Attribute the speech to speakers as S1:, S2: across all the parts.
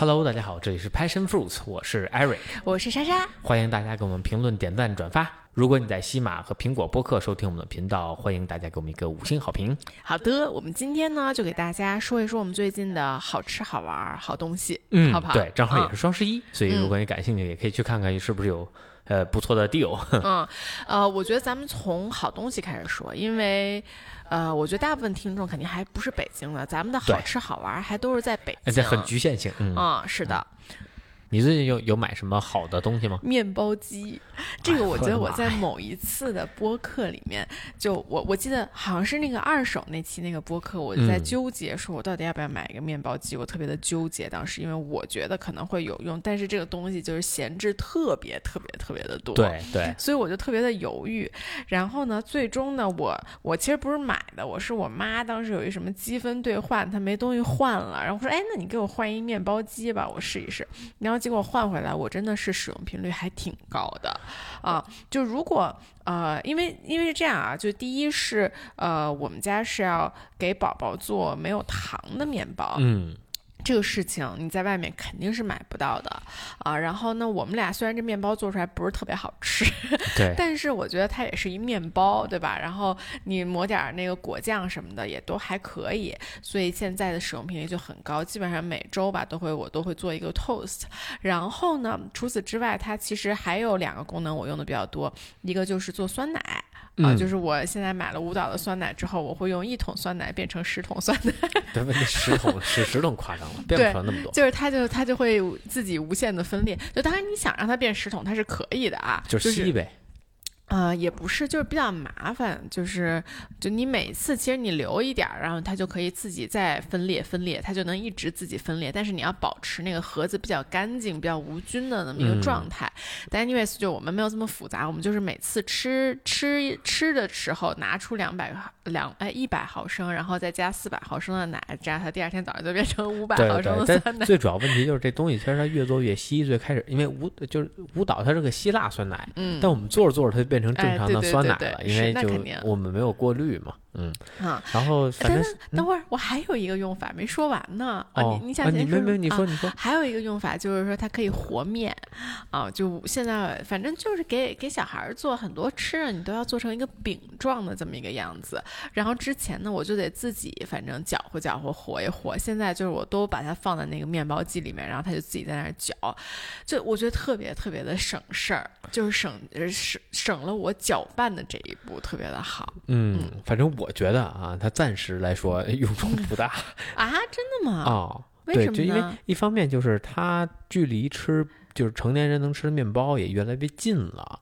S1: Hello，大家好，这里是 Passion Fruits，我是 Eric，
S2: 我是莎莎，
S1: 欢迎大家给我们评论、点赞、转发。如果你在西马和苹果播客收听我们的频道，欢迎大家给我们一个五星好评。
S2: 好的，我们今天呢就给大家说一说我们最近的好吃、好玩、好东西，
S1: 嗯，
S2: 好不好？
S1: 对，正好也是
S2: 嗯
S1: 双十一，所以如果你感兴趣，也可以去看看是不是有呃不错的 deal。
S2: 嗯，呃，我觉得咱们从好东西开始说，因为呃，我觉得大部分听众肯定还不是北京的，咱们的好吃好玩还都是在北京，
S1: 很局限性。嗯，
S2: 啊、是的，
S1: 你最近有有买什么好的东西吗？
S2: 面包机，这个我觉得我在某一次的播客里面，就我我记得好像是那个二手那期那个播客，我就在
S1: 嗯
S2: 纠结说我到底要不要买一个面包机，我特别的纠结当时，因为我觉得可能会有用，但是这个东西就是闲置特别特别特别的多，。
S1: 对对，
S2: 所以我就特别的犹豫，然后呢，最终呢，我我其实不是买的，我是我妈当时有一什么积分兑换，她没东西换了，然后说，哎，那你给我换一面包机吧，我试一试。然后结果换回来，我真的是使用频率还挺高的，啊，就如果呃，因为因为是这样啊，就第一是呃，我们家是要给宝宝做没有糖的面包，
S1: 嗯，
S2: 这个事情你在外面肯定是买不到的啊。然后呢，我们俩虽然这面包做出来不是特别好吃，
S1: 对，
S2: 但是我觉得它也是一面包，对吧？然后你抹点儿那个果酱什么的也都还可以，所以现在的使用频率就很高，基本上每周吧都会我都会做一个 toast。然后呢，除此之外，它其实还有两个功能我用的比较多，一个就是做酸奶。啊，
S1: 嗯
S2: 就是我现在买了舞蹈的酸奶之后，我会用一桶酸奶变成十桶酸奶，
S1: 对，问题十桶十十桶夸张了，变不出来那么多，
S2: 就是它就它就会自己无限的分裂。就当然你想让它变十桶，它是可以的啊，
S1: 就是吸呗。
S2: 呃，也不是，就是比较麻烦，就是就你每次其实你留一点儿，然后它就可以自己再分裂分裂，它就能一直自己分裂，但是你要保持那个盒子比较干净、比较无菌的那么一个
S1: 嗯
S2: 状态。但 anyways，就我们没有这么复杂，我们就是每次吃吃吃的时候拿出两百两哎一百毫升，然后再加四百毫升的奶，这样它第二天早上就变成五百
S1: 对
S2: 毫升的酸奶。
S1: 最主要问题就是这东西其实它越做越稀。最开始因为舞就是舞蹈它是个希腊酸奶，
S2: 嗯
S1: 但我们做着做着它就变成正常的酸奶了，
S2: 对对是
S1: 因为就我们没有过滤嘛，嗯，
S2: 啊，
S1: 然后反正
S2: 等等等会儿，我还有一个用法没说完呢。啊，
S1: 哦，
S2: 你你想
S1: 啊
S2: 先说什么
S1: 你没没你
S2: 啊
S1: 说你说，
S2: 还有一个用法就是说，它可以和面，啊，就现在反正就是给给小孩儿做很多吃的，你都要做成一个饼状的这么一个样子。然后之前呢，我就得自己反正搅和搅和和一和，现在就是我都把它放在那个面包机里面，然后它就自己在那儿搅，就我觉得特别特别的省事儿，就是省呃省省了我搅拌的这一步，特别的好。
S1: 嗯，反正我觉得啊，它暂时来说 用处不大
S2: 啊！真的吗？
S1: 哦。
S2: 为
S1: 对，就因为？一方面就是它距离吃就是成年人能吃的面包也越来越近了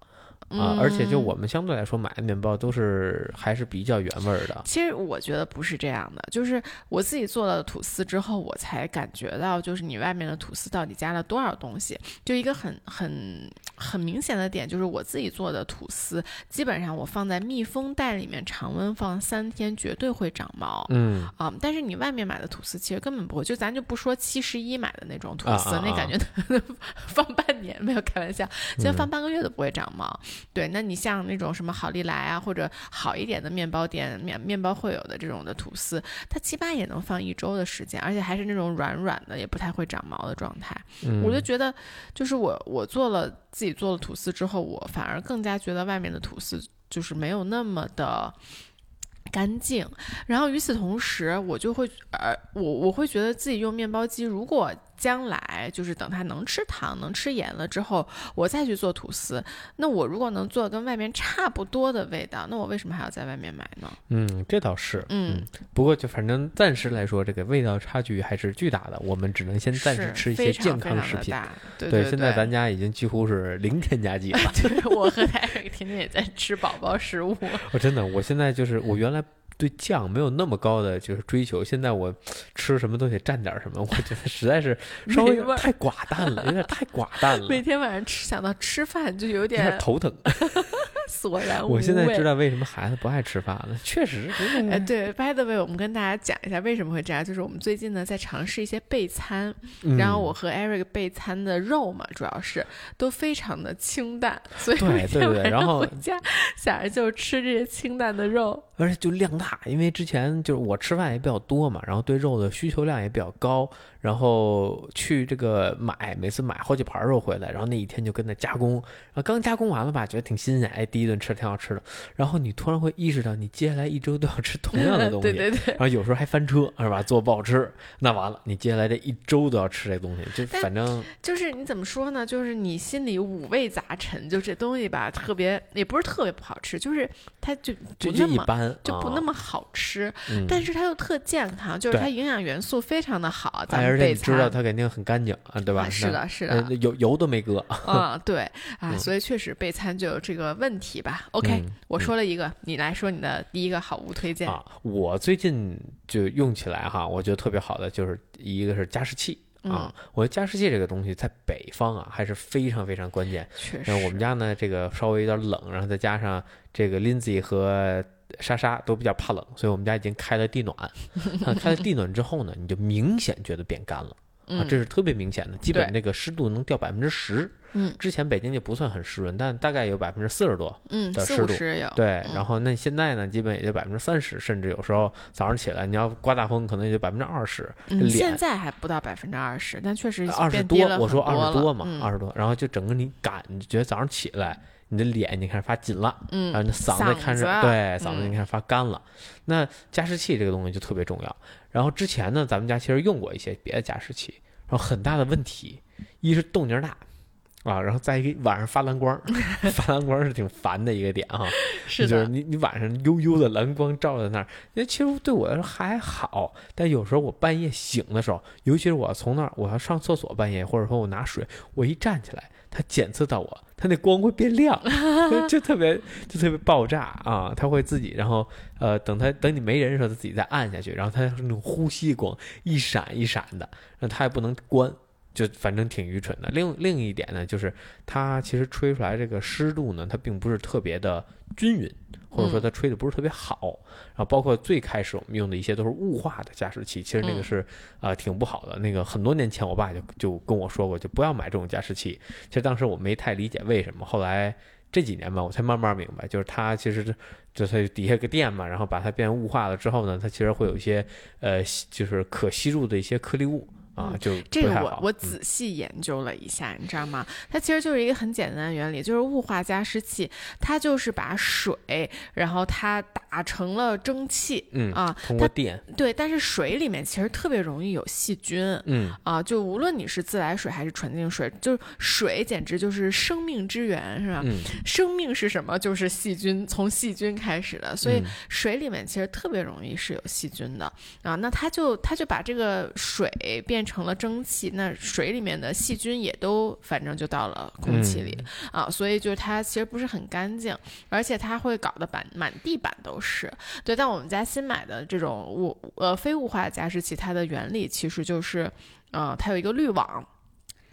S1: 啊，而且就
S2: 嗯
S1: 我们相对来说买的面包都是还是比较原味儿的。
S2: 其实我觉得不是这样的，就是我自己做了吐司之后，我才感觉到，就是你外面的吐司到底加了多少东西。就一个很很很明显的点，就是我自己做的吐司，基本上我放在密封袋里面常温放三天，绝对会长毛。
S1: 嗯，
S2: 啊、但是你外面买的吐司其实根本不会，就咱就不说七十一买的那种吐司，
S1: 啊啊啊
S2: 那感觉 放半年没有开玩笑，现在
S1: 嗯
S2: 放半个月都不会长毛。对，那你像那种什么好利来啊，或者好一点的面包店面面包会有的这种的吐司，它起码也能放一周的时间，而且还是那种软软的，也不太会长毛的状态。
S1: 嗯
S2: 我就觉得，就是我我做了自己做了吐司之后，我反而更加觉得外面的吐司就是没有那么的。干净，然后与此同时，我就会，呃，我我会觉得自己用面包机，如果将来就是等它能吃糖、能吃盐了之后，我再去做吐司，那我如果能做跟外面差不多的味道，那我为什么还要在外面买呢？
S1: 嗯，这倒是，
S2: 嗯，
S1: 不过就反正暂时来说，这个味道差距还是巨大的。我们只能先暂时吃一些健康食品。
S2: 对
S1: 对，
S2: 对，
S1: 现在咱家已经几乎是零添加剂了。
S2: 就是我和泰瑞天天也在吃宝宝食物，
S1: 我真的，我现在就是我原来对酱没有那么高的就是追求，现在我吃什么都得蘸点什么，我觉得实在是 稍微
S2: 没味儿
S1: 太寡淡了，有点太寡淡了，
S2: 每天晚上吃想到吃饭就有
S1: 有点
S2: 点
S1: 头疼。
S2: 索然无味。
S1: 我现在知道为什么孩子不爱吃饭了，确实，真
S2: 哎，对，by the way，我们跟大家讲一下为什么会这样，就是我们最近呢在尝试一些备餐，
S1: 嗯
S2: 然后我和 Eric 备餐的肉嘛，主要是都非常的清淡，所以
S1: 对
S2: 每天
S1: 对对
S2: 晚上
S1: 然后
S2: 回家想着就吃这些清淡的肉。
S1: 而且就量大，因为之前就是我吃饭也比较多嘛，然后对肉的需求量也比较高，然后去这个买，每次买好几盘肉回来，然后那一天就跟那加工，然后刚加工完了吧，觉得挺新鲜，哎，第一顿吃挺好吃的，然后你突然会意识到，你接下来一周都要吃同样的东西，
S2: 对对对，
S1: 然后有时候还翻车，是吧？做不好吃，那完了，你接下来这一周都要吃这东西，就反正
S2: 就是你怎么说呢？就是你心里五味杂陈，就这东西吧，特别也不是特别不好吃，就是它就
S1: 就
S2: 那么
S1: 一般，
S2: 就不那
S1: 么，
S2: 好吃，
S1: 嗯
S2: 但是它又特健康，就是它营养元素非常的好。咱
S1: 哎，
S2: 们备
S1: 而且你知道它肯定很干净啊，对吧？
S2: 啊是的，是，的
S1: 呃，油油都没搁，
S2: 啊，对啊，
S1: 嗯
S2: 所以确实备餐就有这个问题吧。OK，
S1: 嗯
S2: 我说了一个，你来说你的第一个好物推荐。
S1: 啊，我最近就用起来哈，我觉得特别好的就是一个是加湿器啊，我觉得加湿器这个东西在北方啊还是非常非常关键。
S2: 确实，
S1: 那我们家呢，这个稍微有点冷，然后再加上这个 Lindsay 和莎莎都比较怕冷，所以我们家已经开了地暖。啊开了地暖之后呢，你就明显觉得变干了。这是特别明显的，基本那个湿度能掉百分之十。
S2: 嗯
S1: 之前北京就不算很湿润，但大概有百分之四十多。的湿度对，
S2: 嗯
S1: 然后那现在呢，基本也就百分之三十，甚至有时候早上起来你要刮大风，可能也就百分之二十。
S2: 现在还不到百分之二十，但确实
S1: 二十多，我说二十多嘛，二十多，然后就整个你感觉早上起来，你的脸你开始发紧了，
S2: 嗯
S1: 然后你的嗓子开始对嗓子
S2: 嗯
S1: 你开始发干了。那加湿器这个东西就特别重要。然后之前呢，咱们家其实用过一些别的加湿器，然后很大的问题，一是动静大。啊，然后再一个晚上发蓝光，发蓝光是挺烦的一个点啊、
S2: 是的，
S1: 就是你你晚上悠悠的蓝光照在那儿，那其实对我来说还好，但有时候我半夜醒的时候，尤其是我从那儿我要上厕所半夜，或者说我拿水，我一站起来，它检测到我，它那光会变亮，就特别就特别爆炸啊！它会自己，然后呃，等它等你没人的时候，它自己再按下去，然后它是那种呼吸光，一闪一闪的，然后它也不能关。就反正挺愚蠢的。另另一点呢，就是它其实吹出来这个湿度呢，它并不是特别的均匀，或者说它吹的不是特别好。然后包括最开始我们用的一些都是雾化的加湿器，其实那个
S2: 嗯
S1: 是啊、呃挺不好的。那个很多年前我爸就就跟我说过，就不要买这种加湿器。其实当时我没太理解为什么，后来这几年吧，我才慢慢明白，就是它其实就它底下个垫嘛，然后把它变雾化了之后呢，它其实会有一些呃吸就是可吸入的一些颗粒物啊，就
S2: 嗯这个我我仔细研究了一下，你知道吗？它其实就是一个很简单的原理，就是雾化加湿器，它就是把水，然后它打成了蒸汽
S1: 嗯
S2: 啊，
S1: 通过电，
S2: 对，但是水里面其实特别容易有细菌。
S1: 嗯
S2: 啊，就无论你是自来水还是纯净水，就是水简直就是生命之源，是吧？
S1: 嗯，
S2: 生命是什么？就是细菌，从细菌开始的，所以
S1: 嗯
S2: 水里面其实特别容易是有细菌的啊。那它就它就把这个水变成了蒸汽，那水里面的细菌也都反正就到了空气里、
S1: 嗯
S2: 啊，所以就是它其实不是很干净，而且它会搞得满满地板都是。对，但我们家新买的这种雾呃非雾化加湿器，它的原理其实就是呃它有一个滤网。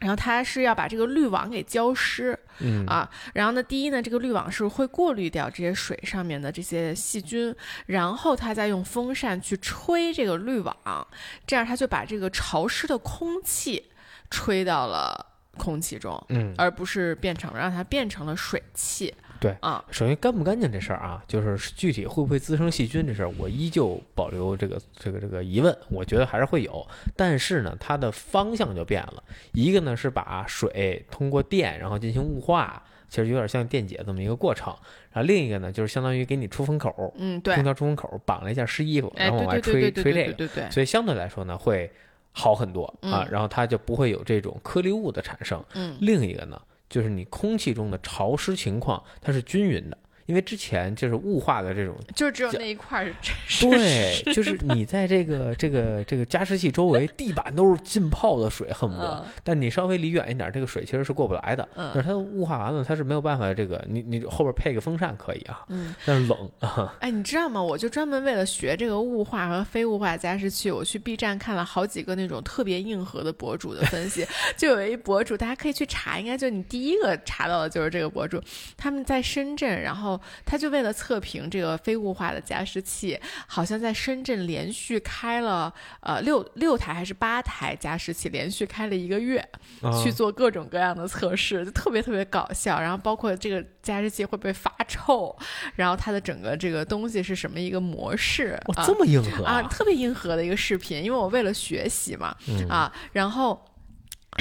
S2: 然后它是要把这个滤网给浇湿，
S1: 嗯
S2: 啊，然后呢，第一呢，这个滤网是会过滤掉这些水上面的这些细菌，然后它再用风扇去吹这个滤网，这样它就把这个潮湿的空气吹到了空气中，
S1: 嗯，
S2: 而不是变成让它变成了水汽。
S1: 对
S2: 啊，
S1: 首先干不干净这事儿啊，就是具体会不会滋生细菌这事儿，我依旧保留这个这个这个疑问。我觉得还是会有，但是呢，它的方向就变了。一个呢是把水通过电然后进行雾化，其实有点像电解这么一个过程。然后另一个呢，就是相当于给你出风口，
S2: 嗯，对
S1: 空，调出风口绑了一下湿衣服，
S2: 哎，
S1: 然后往外吹吹这个，
S2: 对对对，
S1: 所以相对来说呢会好很多啊
S2: 嗯。
S1: 然后它就不会有这种颗粒物的产生。
S2: 嗯
S1: 另一个呢，就是你空气中的潮湿情况它是均匀的，因为之前就是雾化的这种，
S2: 就只有那一块儿是
S1: 对，就是你在这个这个这个加湿器周围，地板都是浸泡的水，恨不得，
S2: 嗯
S1: 但你稍微离远一点，这个水其实是过不来的。但是
S2: 嗯
S1: 它雾化完了，它是没有办法，这个你你后边配个风扇可以啊，
S2: 嗯，
S1: 但是冷啊，
S2: 哎，你知道吗？我就专门为了学这个雾化和非雾化加湿器，我去 B 站看了好几个那种特别硬核的博主的分析。就有一博主，大家可以去查，应该就你第一个查到的就是这个博主。他们在深圳，然后后他就为了测评这个非雾化的加湿器，好像在深圳连续开了呃六六台还是八台加湿器，连续开了一个月，
S1: 啊
S2: 去做各种各样的测试，就特别特别搞笑。然后包括这个加湿器会不会发臭，然后它的整个这个东西是什么一个模式
S1: 哇，
S2: 啊
S1: 这么硬核
S2: 啊，特别硬核的一个视频，因为我为了学习嘛，
S1: 嗯
S2: 啊，然后。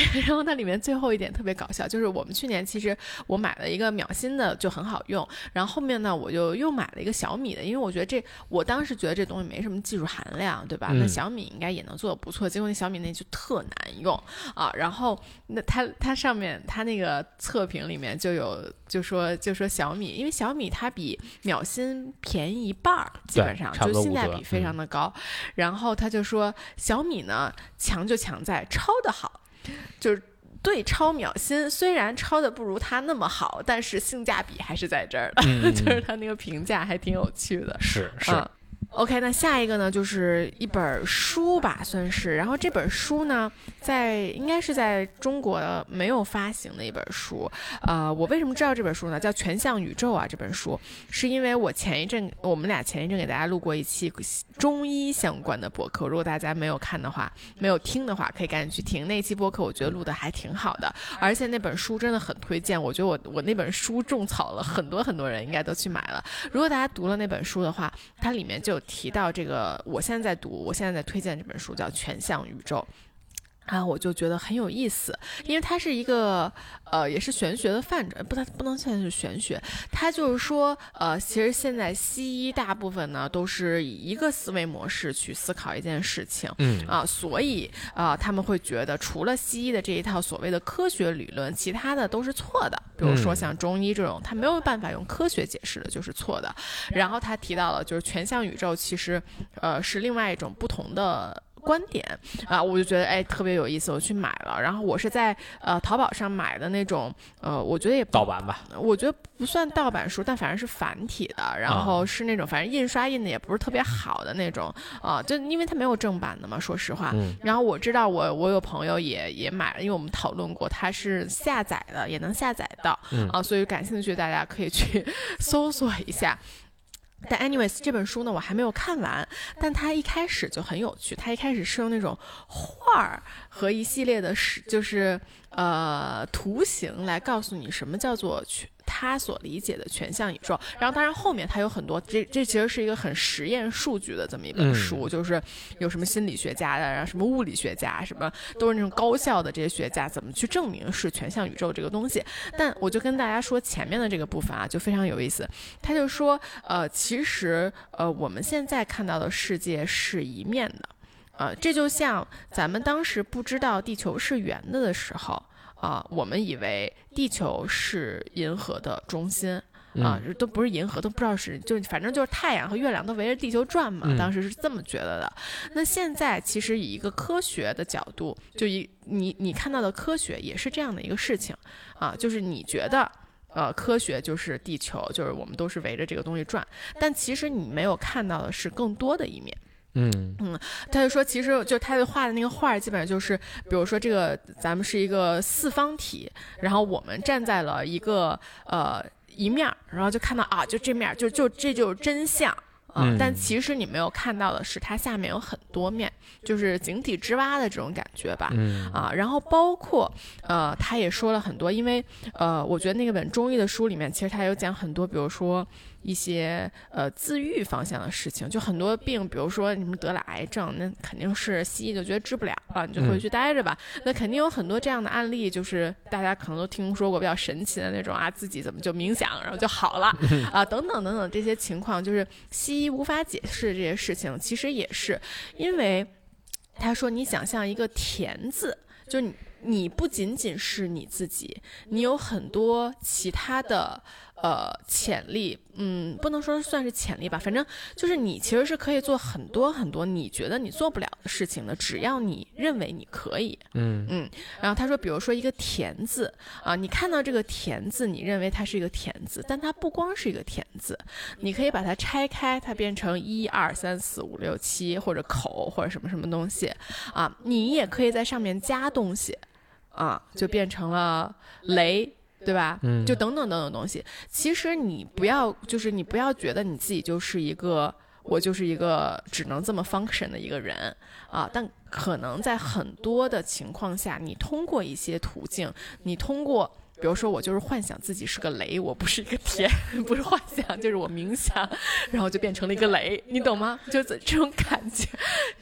S2: 然后它里面最后一点特别搞笑，就是我们去年其实我买了一个秒新的就很好用，然后后面呢我就又买了一个小米的，因为我觉得这我当时觉得这东西没什么技术含量，对吧？那
S1: 嗯
S2: 小米应该也能做的不错，结果那小米那就特难用啊。然后那它它上面它那个测评里面就有就说就说小米，因为小米它比秒新便宜一半儿，基本上就性价比非常的高。然后他就说小米呢强就强在抄的好，就是。对超秒新，虽然超的不如它那么好，但是性价比还是在这儿的，
S1: 嗯
S2: 就是他那个评价还挺有趣的。
S1: 是是
S2: 嗯 OK，那下一个呢，就是一本书吧，算是。然后这本书呢，在应该是在中国没有发行的一本书。呃，我为什么知道这本书呢？叫《全像宇宙》啊，这本书是因为我前一阵，我们俩前一阵给大家录过一期中医相关的播客，如果大家没有看的话，没有听的话，可以赶紧去听那期播客，我觉得录的还挺好的，而且那本书真的很推荐。我觉得我我那本书种草了很多很多人，应该都去买了。如果大家读了那本书的话，它里面就有提到这个，我现在在读，我现在在推荐这本书叫《全向宇宙》。啊，我就觉得很有意思，因为它是一个呃，也是玄学的范畴，不，它不能算是玄学，它就是说，呃，其实现在西医大部分呢都是以一个思维模式去思考一件事情，
S1: 嗯
S2: 啊，所以啊，他们会觉得除了西医的这一套所谓的科学理论，其他的都是错的。比如说
S1: 嗯
S2: 像中医这种，它没有办法用科学解释的，就是错的。然后他提到了，就是全像宇宙其实呃是另外一种不同的。观点啊，我就觉得哎特别有意思，我去买了。然后我是在呃淘宝上买的那种呃，我觉得也不
S1: 盗版吧？
S2: 我觉得不算盗版书，但反正是繁体的，然后是那种反正印刷印的也不是特别好的那种啊、就因为它没有正版的嘛，说实话。
S1: 嗯
S2: 然后我知道我我有朋友也也买了，因为我们讨论过，它是下载的，也能下载到
S1: 嗯
S2: 啊，所以感兴趣大家可以去 搜索一下。但 anyways 这本书呢，我还没有看完，但它一开始就很有趣。它一开始是用那种画儿和一系列的是就是呃图形来告诉你什么叫做全他所理解的全向宇宙。然后当然后面他有很多，这这其实是一个很实验数据的这么一本
S1: 嗯
S2: 书，就是有什么心理学家的，然后什么物理学家，什么都是那种高校的这些学家怎么去证明是全向宇宙这个东西。但我就跟大家说前面的这个部分啊，就非常有意思。他就说，呃，其实呃，我们现在看到的世界是一面的，呃，这就像咱们当时不知道地球是圆的的时候，啊、我们以为地球是银河的中心。啊，
S1: 嗯
S2: 都不是银河，都不知道是，就反正就是太阳和月亮都围着地球转嘛，
S1: 嗯
S2: 当时是这么觉得的。那现在其实以一个科学的角度，就以你你看到的科学也是这样的一个事情啊，就是你觉得。呃，科学就是地球，就是我们都是围着这个东西转，但其实你没有看到的是更多的一面。
S1: 嗯嗯
S2: 他就说，其实就他画的那个画儿，基本上就是，比如说这个咱们是一个四方体，然后我们站在了一个呃一面儿，然后就看到啊，就这面儿，就就这就是真相。啊、
S1: 嗯
S2: 但其实你没有看到的是，它下面有很多面，就是井底之蛙的这种感觉吧。
S1: 嗯
S2: 啊，然后包括呃，他也说了很多，因为呃，我觉得那个本中医的书里面，其实他有讲很多，比如说一些呃自愈方向的事情，就很多病，比如说你们得了癌症，那肯定是西医就觉得治不了了，你就回
S1: 嗯
S2: 去待着吧。那肯定有很多这样的案例，就是大家可能都听说过比较神奇的那种啊，自己怎么就冥想，然后就好了 啊，等等等等这些情况，就是西医无法解释这些事情，其实也是因为。他说：“你想象一个田字，就你你不仅仅是你自己，你有很多其他的呃潜力，嗯，不能说算是潜力吧，反正就是你其实是可以做很多很多你觉得你做不了的事情的，只要你认为你可以。
S1: 嗯
S2: 嗯，然后他说，比如说一个田字啊，你看到这个田字，你认为它是一个田字，但它不光是一个田字，你可以把它拆开，它变成一二三四五六七，或者口或者什么什么东西啊，你也可以在上面加东西啊，就变成了雷。对吧？
S1: 嗯
S2: 就等等等等东西。其实你不要，就是你不要觉得你自己就是一个，我就是一个只能这么 function 的一个人啊。但可能在很多的情况下，你通过一些途径，你通过。比如说，我就是幻想自己是个雷，我不是一个天，不是幻想，就是我冥想，然后就变成了一个雷，你懂吗？就是这种感觉，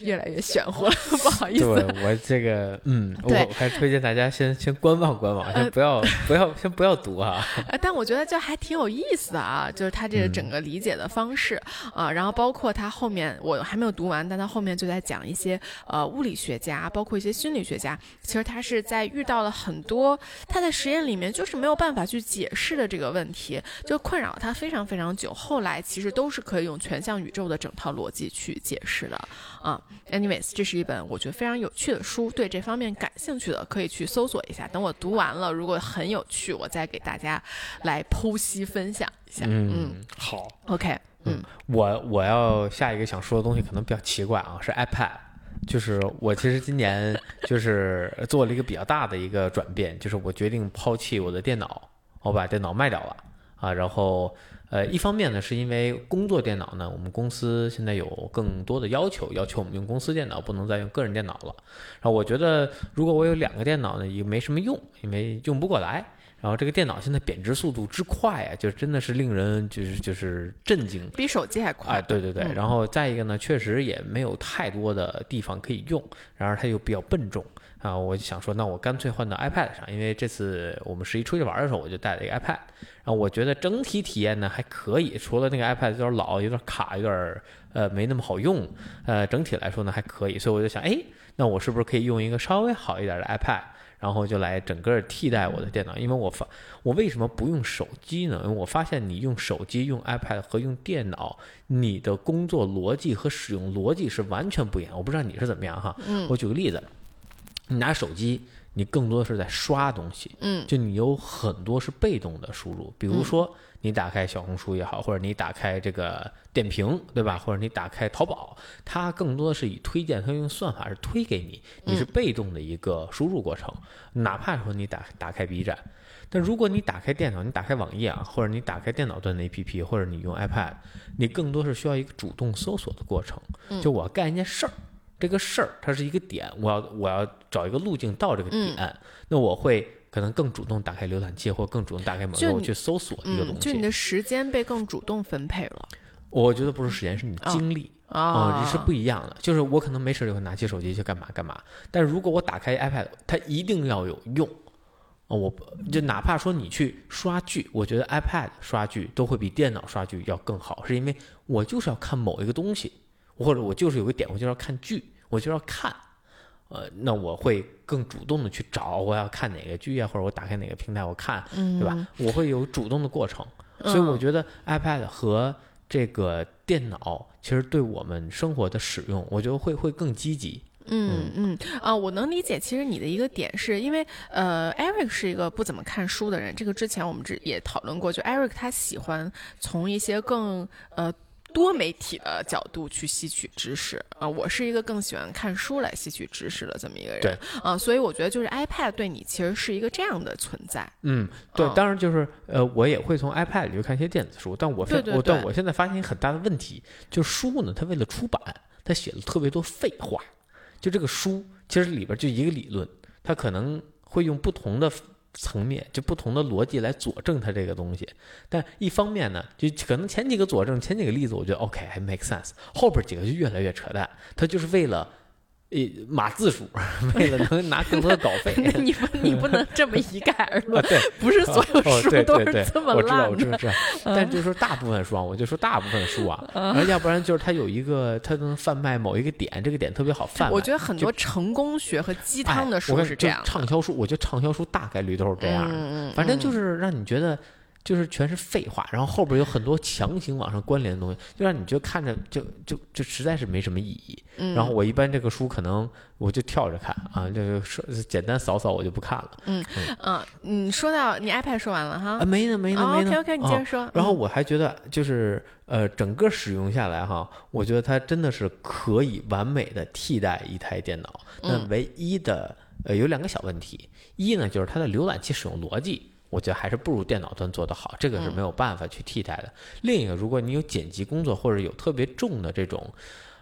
S2: 越来越玄乎了，不好意思
S1: 对
S2: 思。
S1: 我这个，嗯，我还推荐大家先先观望观望，先
S2: 呃
S1: 不要不要先不要读啊。
S2: 呃，但我觉得这还挺有意思的啊，就是他这个整个理解的方式、啊，然后包括他后面我还没有读完，但他后面就在讲一些呃物理学家，包括一些心理学家，其实他是在遇到了很多他在实验里面就是没有办法去解释的这个问题，就困扰他非常非常久，后来其实都是可以用全向宇宙的整套逻辑去解释的啊。Anyways，这是一本我觉得非常有趣的书，对这方面感兴趣的可以去搜索一下。等我读完了，如果很有趣，我再给大家来剖析分享一下。
S1: 嗯，好
S2: ，OK，嗯
S1: 我我要下一个想说的东西可能比较奇怪啊，是 iPad。就是我其实今年就是做了一个比较大的一个转变，就是我决定抛弃我的电脑，我把电脑卖掉了啊。然后呃，一方面呢是因为工作电脑呢，我们公司现在有更多的要求，要求我们用公司电脑，不能再用个人电脑了。然后我觉得如果我有两个电脑呢，也没什么用，因为用不过来。然后这个电脑现在贬值速度之快啊，就真的是令人就是就是震惊。
S2: 比手机还快。
S1: 啊，对对对，
S2: 嗯
S1: 然后再一个呢，确实也没有太多的地方可以用，然而它又比较笨重啊，我就想说，那我干脆换到 iPad 上，因为这次我们十一出去玩的时候，我就带了一个 iPad，然后我觉得整体体验呢还可以，除了那个 iPad 有点老，有点卡，有点呃没那么好用，呃，整体来说呢还可以，所以我就想，哎，那我是不是可以用一个稍微好一点的 iPad？然后就来整个替代我的电脑，因为我发我为什么不用手机呢？因为我发现你用手机、用 iPad 和用电脑，你的工作逻辑和使用逻辑是完全不一样。我不知道你是怎么样哈。
S2: 嗯
S1: 我举个例子，你拿手机，你更多的是在刷东西，
S2: 嗯
S1: 就你有很多是被动的输入，比如说你打开小红书也好，或者你打开这个点评，对吧？或者你打开淘宝，它更多的是以推荐，它用算法是推给你，你是被动的一个输入过程。哪怕说你打打开 B 站，但如果你打开电脑，你打开网页啊，或者你打开电脑端的 APP，或者你用 iPad，你更多是需要一个主动搜索的过程。就我要干一件事儿，这个事儿它是一个点，我要我要找一个路径到这个点，那我会可能更主动打开浏览器，或更主动打开某个我去搜索一个东
S2: 嗯，就你。的时间被更主动分配了
S1: 我觉得不是时间，是你的精力。
S2: 啊
S1: 啊、这是不一样的。就是我可能没事就会拿起手机去干嘛干嘛，但如果我打开 iPad，它一定要有用。啊，我不就哪怕说你去刷剧，我觉得 iPad 刷剧都会比电脑刷剧要更好，是因为我就是要看某一个东西，或者我就是有个点，我就要看剧，我就要看。呃，那我会更主动的去找我要看哪个剧啊，或者我打开哪个平台我看，对吧？我会有主动的过程，所以我觉得 iPad 和这个电脑其实对我们生活的使用，我觉得会会更积极。
S2: 嗯嗯啊，我能理解。其实你的一个点是因为呃，Eric 是一个不怎么看书的人，这个之前我们之也讨论过。就 Eric 他喜欢从一些更呃多媒体的角度去吸取知识啊、我是一个更喜欢看书来吸取知识的这么一个人。
S1: 对
S2: 啊、所以我觉得就是 iPad 对你其实是一个这样的存在。
S1: 嗯，对，
S2: 嗯
S1: 当然就是呃，我也会从 iPad 里去看一些电子书，但我
S2: 对对对
S1: 但我现在发现一个很大的问题，就书呢，它为了出版，它写了特别多废话。就这个书其实里边就一个理论，它可能会用不同的层面，就不同的逻辑来佐证它这个东西。但一方面呢，就可能前几个佐证，前几个例子，我觉得 OK 还 make sense，后边几个就越来越扯淡，它就是为了。呃，码字数，为了能拿更多的稿费，
S2: 你不你不能这么一概而
S1: 啊，
S2: 论，
S1: 对，
S2: 不是所有
S1: 哦，
S2: 书都是这么
S1: 我知道，我知道，
S2: 的。
S1: 知道。但就是说大部分书啊，我就说大部分书啊，然后要不然就是它有一个，它能贩卖某一个点，这个点特别好贩卖。
S2: 我觉得很多成功学和鸡汤的书是这样的。
S1: 畅销书，我觉得畅销书大概率都是这样的。
S2: 嗯嗯，
S1: 反正就是让你觉得。就是全是废话，然后后边有很多强行往上关联的东西，就让你觉得看着就就就实在是没什么意义。
S2: 嗯
S1: 然后我一般这个书可能我就跳着看啊，就是说简单扫扫我就不看了。
S2: 嗯嗯，你说到你 iPad 说完了哈
S1: 啊，没呢没呢
S2: 哦
S1: 没呢。
S2: OK OK，你
S1: 啊
S2: 接着说。嗯
S1: 然后我还觉得，就是呃，整个使用下来哈，我觉得它真的是可以完美的替代一台电脑。那
S2: 嗯
S1: 唯一的呃有两个小问题，一呢就是它的浏览器使用逻辑我觉得还是不如电脑端做得好，这个是没有办法去替代的。另一个，如果你有剪辑工作或者有特别重的这种，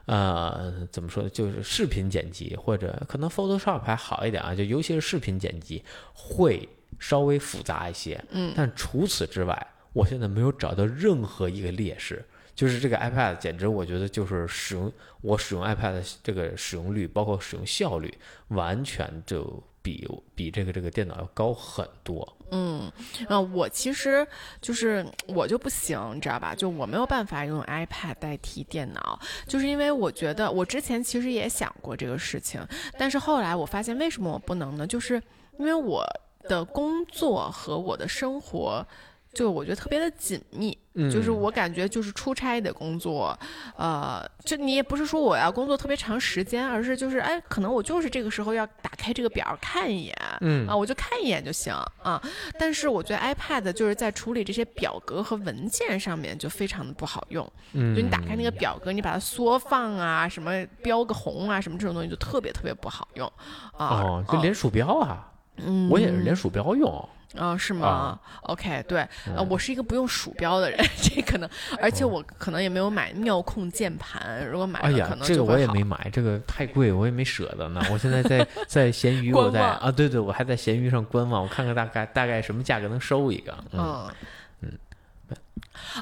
S1: 呃，怎么说呢，就是视频剪辑或者可能 Photoshop 还好一点啊，就尤其是视频剪辑会稍微复杂一些。
S2: 嗯，
S1: 但除此之外，我现在没有找到任何一个劣势。就是这个 iPad 简直，我觉得就是使用我使用 iPad 的这个使用率，包括使用效率，完全就比比这个这个电脑要高很多。
S2: 嗯，啊，我其实就是我就不行，你知道吧？就我没有办法用 iPad 代替电脑，就是因为我觉得我之前其实也想过这个事情，但是后来我发现为什么我不能呢？就是因为我的工作和我的生活。就我觉得特别的紧密，就是我感觉就是出差的工作，呃，就你也不是说我要工作特别长时间，而是就是哎，可能我就是这个时候要打开这个表看一眼，
S1: 嗯
S2: 啊，我就看一眼就行啊。但是我觉得 iPad 就是在处理这些表格和文件上面就非常的不好用，
S1: 嗯，
S2: 就你打开那个表格，你把它缩放啊，什么标个红啊，什么这种东西就特别特别不好用啊。
S1: 哦，就连鼠标啊，
S2: 嗯，
S1: 我也是连鼠标用。
S2: 啊，是吗？OK，对，呃，我是一个不用鼠标的人，这可能，而且我可能也没有买妙控键盘，如果买了，可能
S1: 这个我也没买，这个太贵，我也没舍得呢。我现在在 在闲鱼，我在啊，对对，我还在闲鱼上观望，我看看大概大概什么价格能收一个，嗯。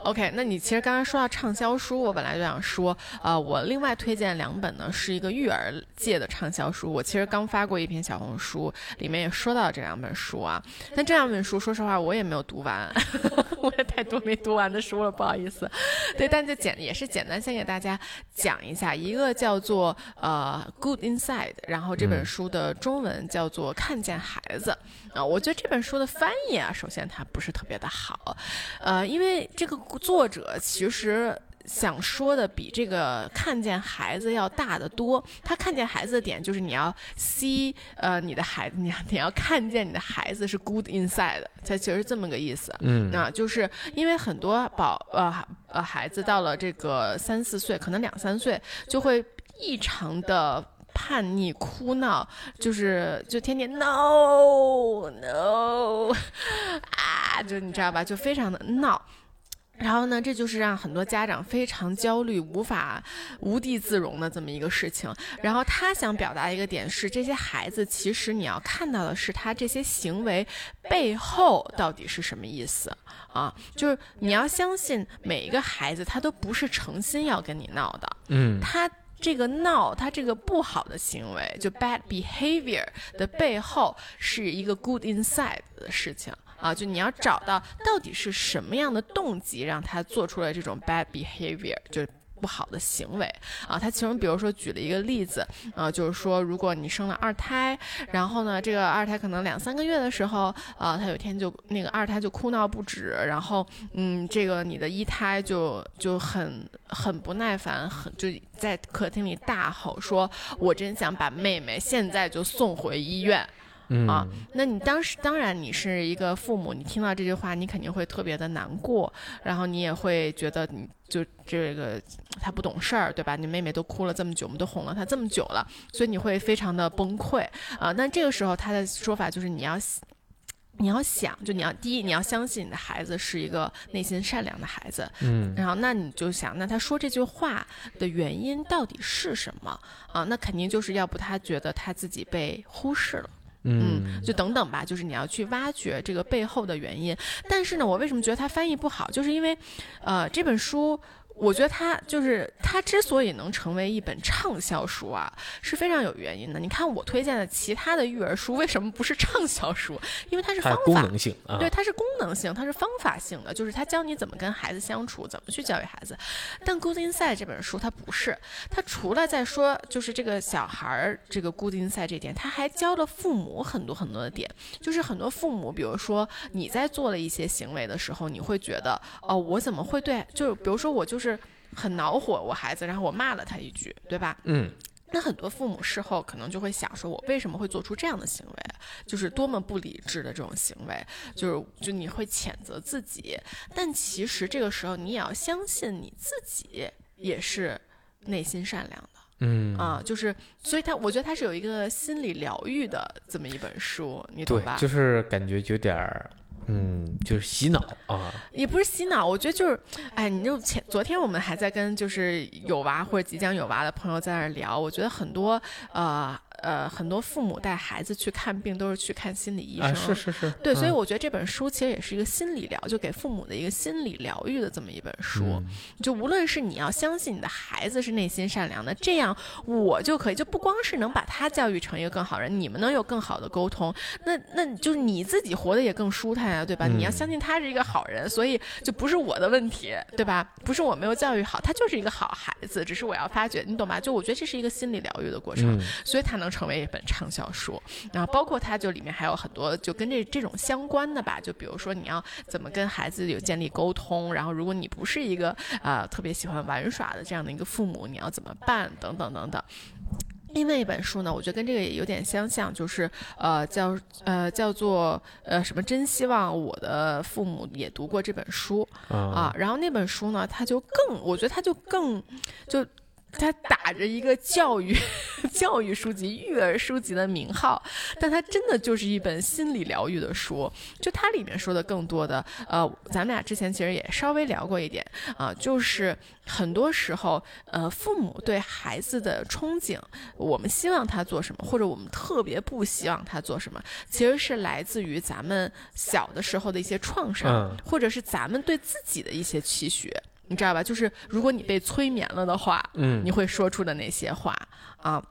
S2: OK，那你其实刚才说到畅销书，我本来就想说，呃，我另外推荐两本呢，是一个育儿界的畅销书。我其实刚发过一篇小红书，里面也说到这两本书啊。但这两本书，说实话，我也没有读完，我也太多没读完的书了，不好意思。对，但就简也是简单先给大家讲一下，一个叫做呃《Good Inside》，然后这本书的中文叫做《看见孩子》啊。我觉得这本书的翻译啊，首先它不是特别的好，呃，因为这个。作者其实想说的比这个看见孩子要大得多。他看见孩子的点就是你要 see，呃，你的孩子，你你要看见你的孩子是 good inside，他其实是这么个意思。
S1: 嗯，
S2: 啊，就是因为很多宝呃呃孩子到了这个三四岁，可能两三岁就会异常的叛逆哭闹，就是就天天 no no 啊，就你知道吧，就非常的闹。然后呢，这就是让很多家长非常焦虑、无法无地自容的这么一个事情。然后他想表达一个点是，这些孩子其实你要看到的是他这些行为背后到底是什么意思啊？就是你要相信每一个孩子他都不是诚心要跟你闹的，
S1: 嗯，
S2: 他这个闹，他这个不好的行为，就 bad behavior 的背后是一个 good inside 的事情。啊，就你要找到到底是什么样的动机让他做出了这种 bad behavior，就不好的行为啊。他其中比如说举了一个例子啊，就是说如果你生了二胎，然后呢，这个二胎可能两三个月的时候啊，他有天就那个二胎就哭闹不止，然后嗯，这个你的一胎就就很很不耐烦，很就在客厅里大吼说：“我真想把妹妹现在就送回医院。”啊，那你当时当然你是一个父母，你听到这句话，你肯定会特别的难过，然后你也会觉得你就这个他不懂事儿，对吧？你妹妹都哭了这么久，我们都哄了她这么久了，所以你会非常的崩溃啊。那这个时候他的说法就是你要你要想，就你要第一你要相信你的孩子是一个内心善良的孩子，
S1: 嗯，
S2: 然后那你就想，那他说这句话的原因到底是什么啊？那肯定就是要不他觉得他自己被忽视了。嗯，就等等吧，就是你要去挖掘这个背后的原因。但是呢，我为什么觉得它翻译不好，就是因为，呃，这本书。我觉得它就是它之所以能成为一本畅销书啊，是非常有原因的。你看我推荐的其他的育儿书为什么不是畅销书？因为它是方法，
S1: 功能性，
S2: 对，它是功能性，它是方法性的，就是它教你怎么跟孩子相处，怎么去教育孩子。但《Good Inside》这本书它不是，它除了在说就是这个小孩儿这个 Good Inside 这点，它还教了父母很多很多的点。就是很多父母，比如说你在做了一些行为的时候，你会觉得哦，我怎么会对？就是比如说我就是。是很恼火，我孩子，然后我骂了他一句，对吧？
S1: 嗯，
S2: 那很多父母事后可能就会想，说我为什么会做出这样的行为？就是多么不理智的这种行为，就是就你会谴责自己，但其实这个时候你也要相信你自己也是内心善良的，
S1: 嗯
S2: 啊，就是所以他我觉得他是有一个心理疗愈的这么一本书，你懂吧？
S1: 就是感觉有点儿。嗯，就是洗脑啊，
S2: 也不是洗脑，我觉得就是，哎，你就前昨天我们还在跟就是有娃或者即将有娃的朋友在那聊，我觉得很多呃呃很多父母带孩子去看病都是去看心理医生，
S1: 啊，是是是，
S2: 对，所以
S1: 嗯
S2: 我觉得这本书其实也是一个心理疗，就给父母的一个心理疗愈的这么一本书。
S1: 嗯
S2: 就无论是你要相信你的孩子是内心善良的，这样我就可以，就不光是能把他教育成一个更好人，你们能有更好的沟通，那那就是你自己活得也更舒坦啊，对吧？
S1: 嗯
S2: 你要相信他是一个好人，所以就不是我的问题，对吧？不是我没有教育好，他就是一个好孩子，只是我要发掘，你懂吧？就我觉得这是一个心理疗愈的过程。
S1: 嗯
S2: 所以他能成为一本畅销书。然后包括它就里面还有很多就跟这这种相关的吧，就比如说你要怎么跟孩子有建立沟通，然后如果你不是一个啊、特别喜欢玩耍的这样的一个父母，你要怎么办等等等等。另外一本书呢，我觉得跟这个也有点相像，就是呃叫呃叫做呃什么，真希望我的父母也读过这本书啊
S1: 啊。
S2: 然后那本书呢，它就更，我觉得它就更就。它打着一个教育 教育书籍、育儿书籍的名号，但它真的就是一本心理疗愈的书。就它里面说的更多的，呃，咱们俩之前其实也稍微聊过一点啊、就是很多时候，呃，父母对孩子的憧憬，我们希望他做什么，或者我们特别不希望他做什么，其实是来自于咱们小的时候的一些创伤，
S1: 嗯
S2: 或者是咱们对自己的一些期许。你知道吧？就是如果你被催眠了的话，
S1: 嗯
S2: 你会说出的那些话啊。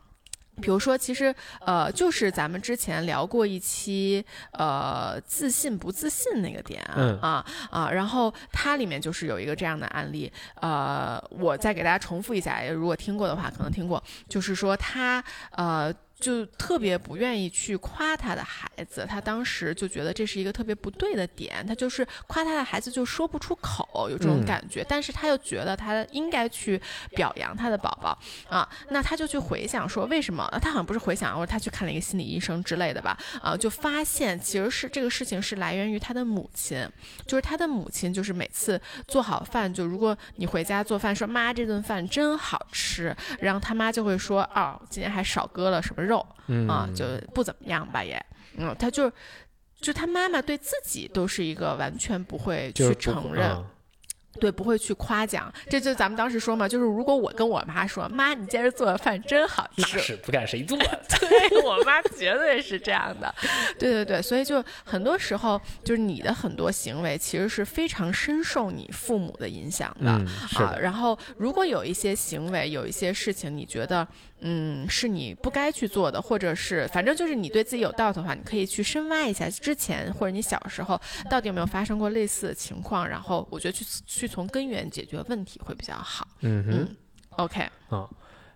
S2: 比如说，其实呃，就是咱们之前聊过一期呃自信不自信那个点啊、
S1: 嗯
S2: 啊啊，然后它里面就是有一个这样的案例，呃，我再给大家重复一下，如果听过的话，可能听过，就是说他呃。就特别不愿意去夸他的孩子，他当时就觉得这是一个特别不对的点，他就是夸他的孩子就说不出口，有这种
S1: 嗯。
S2: 感觉，但是他又觉得他应该去表扬他的宝宝啊，那他就去回想说为什么，啊他好像不是回想，或者他去看了一个心理医生之类的吧，啊，就发现其实是这个事情是来源于他的母亲，就是他的母亲就是每次做好饭，就如果你回家做饭说妈这顿饭真好吃，然后他妈就会说哦今天还少搁了什么肉
S1: 嗯
S2: 啊，就不怎么样吧也，嗯，他就就他妈妈对自己都是一个完全不会去承认。
S1: 啊
S2: 对，不会去夸奖，这就咱们当时说嘛，就是如果我跟我妈说，妈，你今儿做的饭真好
S1: 那
S2: 吃，
S1: 是不干谁做的。
S2: 对我妈绝对是这样的，对对对，所以就很多时候就是你的很多行为其实是非常深受你父母的影响的。
S1: 嗯，是
S2: 啊，然后如果有一些行为，有一些事情，你觉得，嗯，是你不该去做的，或者是反正就是你对自己有 doubt 的话，你可以去深挖一下之前或者你小时候到底有没有发生过类似的情况，然后我觉得去去从根源解决问题会比较好。
S1: 嗯哼。
S2: 嗯，OK，
S1: 啊，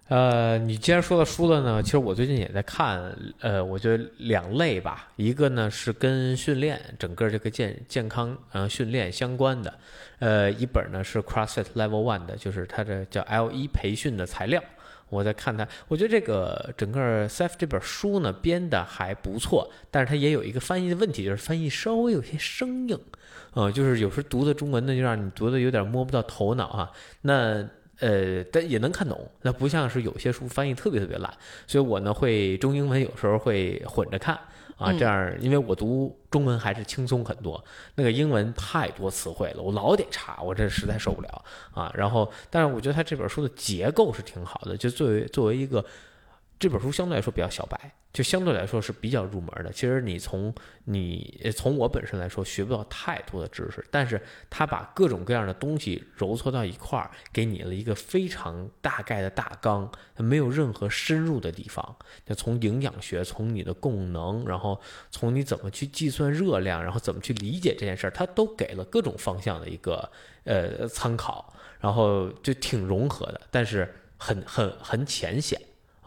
S1: 呃，你既然说到书了呢，其实我最近也在看，呃，我觉得两类吧，一个呢是跟训练整个这个健健康呃训练相关的，呃，一本呢是 CrossFit Level One 的，就是它的叫 L 一培训的材料。我在看它，我觉得这个整个 CF 这本书呢编的还不错，但是它也有一个翻译的问题，就是翻译稍微有些生硬，呃，就是有时读的中文呢就让你读的有点摸不到头脑哈、那呃，但也能看懂，那不像是有些书翻译特别特别烂，所以我呢会中英文有时候会混着看。啊，
S2: 嗯
S1: 这样因为我读中文还是轻松很多，那个英文太多词汇了，我老得查，我这实在受不了啊。然后，但是我觉得他这本书的结构是挺好的，就作为作为一个这本书相对来说比较小白，就相对来说是比较入门的。其实你从你从我本身来说学不到太多的知识，但是他把各种各样的东西揉搓到一块儿，给你了一个非常大概的大纲，没有任何深入的地方。就从营养学，从你的供能，然后从你怎么去计算热量，然后怎么去理解这件事儿，它都给了各种方向的一个呃参考，然后就挺融合的，但是很很很浅显。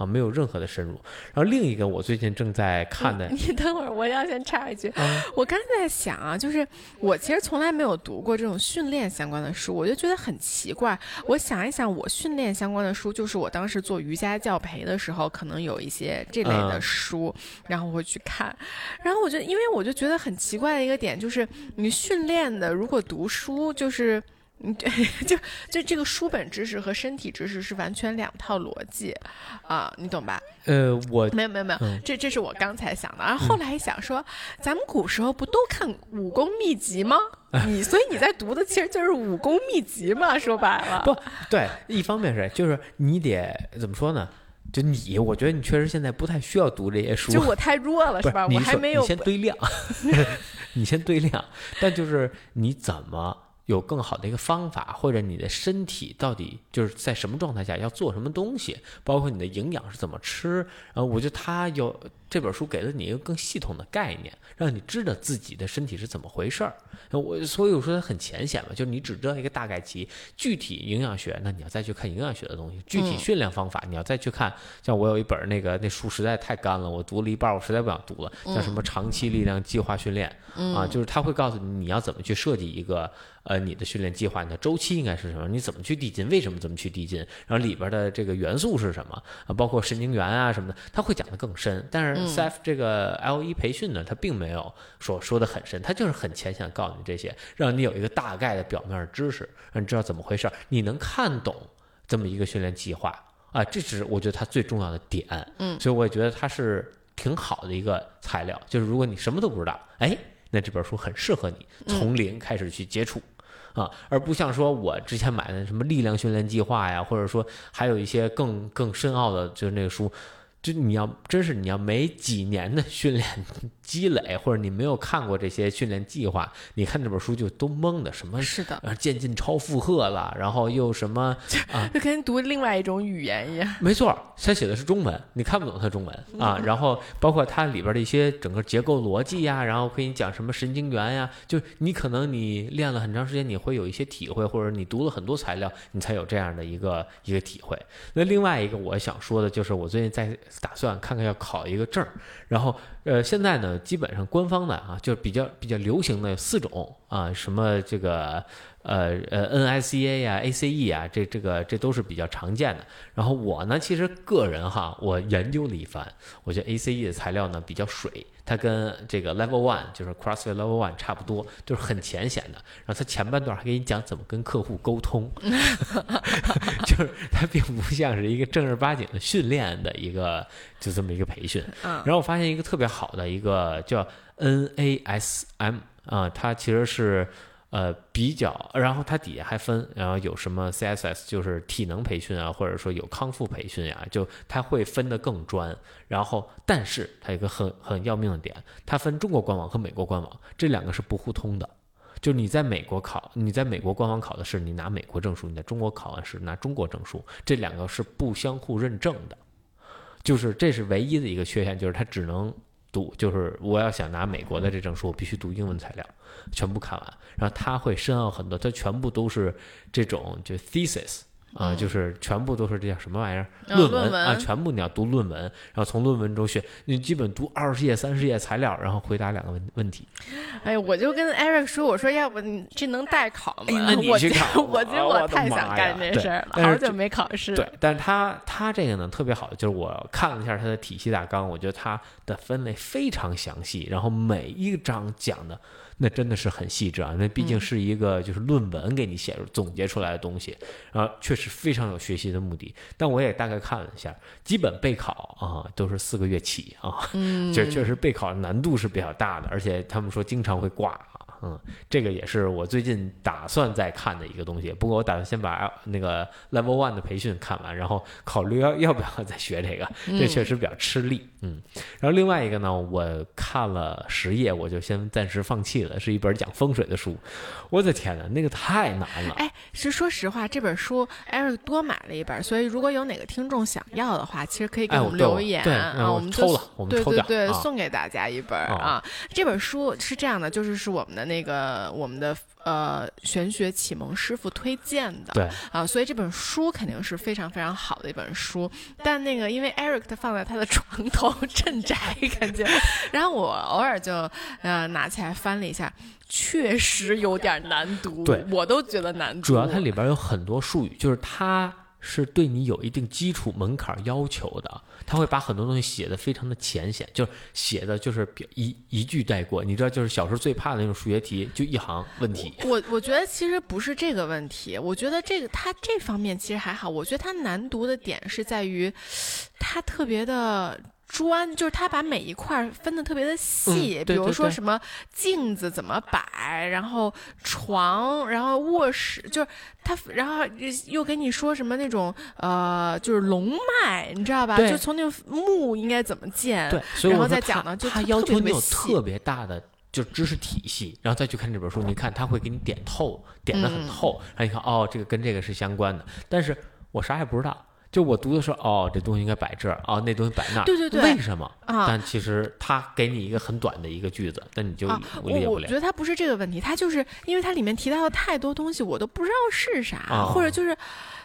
S1: 啊，没有任何的深入。然后另一个我最近正在看的，
S2: 你等会儿，我要先插一句，
S1: 啊
S2: 我刚才在想啊，就是我其实从来没有读过这种训练相关的书，我就觉得很奇怪。我想一想，我训练相关的书，就是我当时做瑜伽教培的时候，可能有一些这类的
S1: 嗯
S2: 书，然后我会去看。然后我就因为我就觉得很奇怪的一个点，就是你训练的，如果读书就是。嗯，对，就就这个书本知识和身体知识是完全两套逻辑啊，你懂吧？
S1: 呃，我
S2: 没有没有没有，
S1: 嗯
S2: 这这是我刚才想的。然后后来一想说，咱们古时候不都看武功秘籍吗？你所以你在读的其实就是武功秘籍嘛，说白了。
S1: 不对，一方面是就是你得怎么说呢？就你，我觉得你确实现在不太需要读这些书，
S2: 就我太弱了，是吧？
S1: 是
S2: 我还没有
S1: 你先堆量，你先堆量，但就是你怎么有更好的一个方法，或者你的身体到底就是在什么状态下要做什么东西，包括你的营养是怎么吃，啊我觉得他有这本书给了你一个更系统的概念，让你知道自己的身体是怎么回事儿。我所以我说它很浅显嘛，就是你只知道一个大概齐，具体营养学，那你要再去看营养学的东西；具体
S2: 嗯
S1: 训练方法，你要再去看。像我有一本那个那书实在太干了，我读了一半儿，我实在不想读了，叫什么长期力量计划训练、啊，就是他会告诉你你要怎么去设计一个呃你的训练计划，你的周期应该是什么，你怎么去递进，为什么这么去递进，然后里边的这个元素是什么啊，包括神经元啊什么的，他会讲得更深。但是 CF 这个 L 一培训呢，它并没有说说的很深，它就是很浅显告诉你这些，让你有一个大概的表面知识，让你知道怎么回事儿，你能看懂这么一个训练计划啊，这是我觉得它最重要的点。
S2: 嗯，
S1: 所以我也觉得它是挺好的一个材料，就是如果你什么都不知道，哎，那这本书很适合你从零开始去接触。啊，而不像说我之前买的什么力量训练计划呀，或者说还有一些更更深奥的，就是那个书，就你要真是你要没几年的训练积累，或者你没有看过这些训练计划，你看这本书就都懵的，什么
S2: 是的，
S1: 呃渐进超负荷了，然后又什么 啊，
S2: 就跟读另外一种语言一样。
S1: 没错，他写的是中文，你看不懂他中文啊。然后包括它里边的一些整个结构逻辑呀，然后给你讲什么神经元呀，就你可能你练了很长时间，你会有一些体会，或者你读了很多材料，你才有这样的一个一个体会。那另外一个我想说的就是，我最近在打算看看要考一个证儿，然后呃，现在呢，基本上官方的啊，就是比较比较流行的四种啊，什么这个呃呃 NSCA 呀、ACE 啊，这这个这都是比较常见的。然后我呢，其实个人哈，我研究了一番，我觉得 ACE 的材料呢比较水，它跟这个 Level One 就是 CrossFit Level One 差不多，就是很浅显的。然后它前半段还给你讲怎么跟客户沟通，就是它并不像是一个正儿八经的训练的一个就这么一个培训。
S2: 嗯
S1: 然后我发现一个特别好的一个叫 NASM 啊，它其实是呃比较，然后它底下还分，然后有什么 CSS 就是体能培训啊，或者说有康复培训呀、就它会分得更专。然后，但是它有一个很很要命的点，它分中国官网和美国官网，这两个是不互通的。就你在美国考，你在美国官网考的是你拿美国证书，你在中国考完是拿中国证书，这两个是不相互认证的。就是这是唯一的一个缺陷，就是它只能读，就是我要想拿美国的这证书，我必须读英文材料，全部看完，然后他会深奥很多，他全部都是这种就 thesis。啊，就是全部都是这叫什么玩意儿？
S2: 嗯
S1: 论
S2: 论文
S1: 啊，全部你要读论文，然后从论文中选，你基本读二十页、三十页材料，然后回答两个问问题。
S2: 哎，我就跟 Eric 说，我说要不你这能代考吗？
S1: 哎那你去考
S2: 我觉得
S1: 我
S2: 太想干这事儿了，好久没考试。
S1: 对，但是他他这个呢特别好，就是我看了一下他的体系大纲，我觉得他的分类非常详细，然后每一章讲的那真的是很细致啊，那毕竟
S2: 嗯
S1: 是一个就是论文给你写出总结出来的东西，然后确实非常有学习的目的。但我也大概看了一下，基本备考啊都是四个月起啊，
S2: 嗯，
S1: 这确实备考难度是比较大的，而且他们说经常会挂啊。嗯，这个也是我最近打算再看的一个东西。不过我打算先把那个 Level One 的培训看完，然后考虑要要不要再学这个。这确实比较吃力。嗯，然后另外一个呢，我看了十页，我就先暂时放弃了，是一本讲风水的书。我的天呐，那个太难了。
S2: 哎，是说实话，这本书 Eric 多买了一本，所以如果有哪个听众想要的话，其实可以给我们留言
S1: 对
S2: 啊，
S1: 我
S2: 们就
S1: 抽了我们抽奖
S2: 对对对，
S1: 啊
S2: 送给大家一本
S1: 哦
S2: 啊。这本书是这样的，就是是我们的那个我们的呃玄学启蒙师傅推荐的，
S1: 对
S2: 啊，所以这本书肯定是非常非常好的一本书。但那个因为 Eric 他放在他的床头镇宅，感觉，然后我偶尔就呃拿起来翻了一下，确实有点难读，
S1: 对
S2: 我都觉得难读。
S1: 主要它里边有很多术语，就是它是对你有一定基础门槛要求的，他会把很多东西写的非常的浅显，就是写的就是一一句带过。你知道，就是小时候最怕的那种数学题，就一行问题。
S2: 我 我觉得其实不是这个问题，我觉得这个他这方面其实还好。我觉得他难读的点是在于，他特别的。砖就是他把每一块分的特别的细，比如说什么镜子怎么摆，然后床，然后卧室，就是他，然后又给你说什么那种呃，就是龙脉，你知道吧？就从那个墓应该怎么建，
S1: 对，然
S2: 后再讲呢，就
S1: 他要求你有特别大的就知识体系，然后再去看这本书，你看他会给你点透，点的很透，然后你看哦，这个跟这个是相关的，但是我啥也不知道。就我读的时候，哦，这东西应该摆这儿，哦，那东西摆那儿，
S2: 对对对，
S1: 为什么？啊，但其实他给你一个很短的一个句子，但你就理解不了。
S2: 我觉得他不是这个问题，他就是因为它里面提到的太多东西，我都不知道是啥，或者就是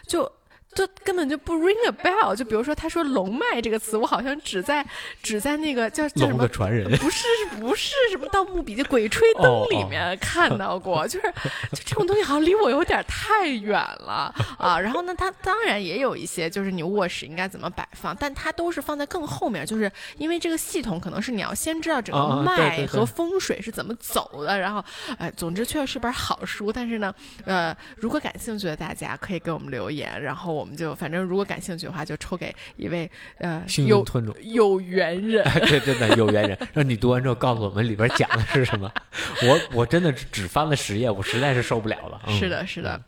S2: 就。就根本就不 ring a bell，就比如说他说龙脉这个词，我好像只在只在那个叫叫什么
S1: 传人，
S2: 不是不是什么盗墓笔记鬼吹灯里面看到过，就是就这种东西好像离我有点太远了啊。然后呢，它当然也有一些就是你卧室应该怎么摆放，但它都是放在更后面，就是因为这个系统可能是你要先知道整个脉和风水是怎么走的。然后哎，总之确实是本好书，但是呢，呃，如果感兴趣的大家可以给我们留言，然后我。我们就反正如果感兴趣的话，就抽给一位呃有有缘人，
S1: 对，真的有缘人。让你读完之后告诉我们里边讲的是什么。我我真的只翻了十页，我实在是受不了了。
S2: 是的，是的。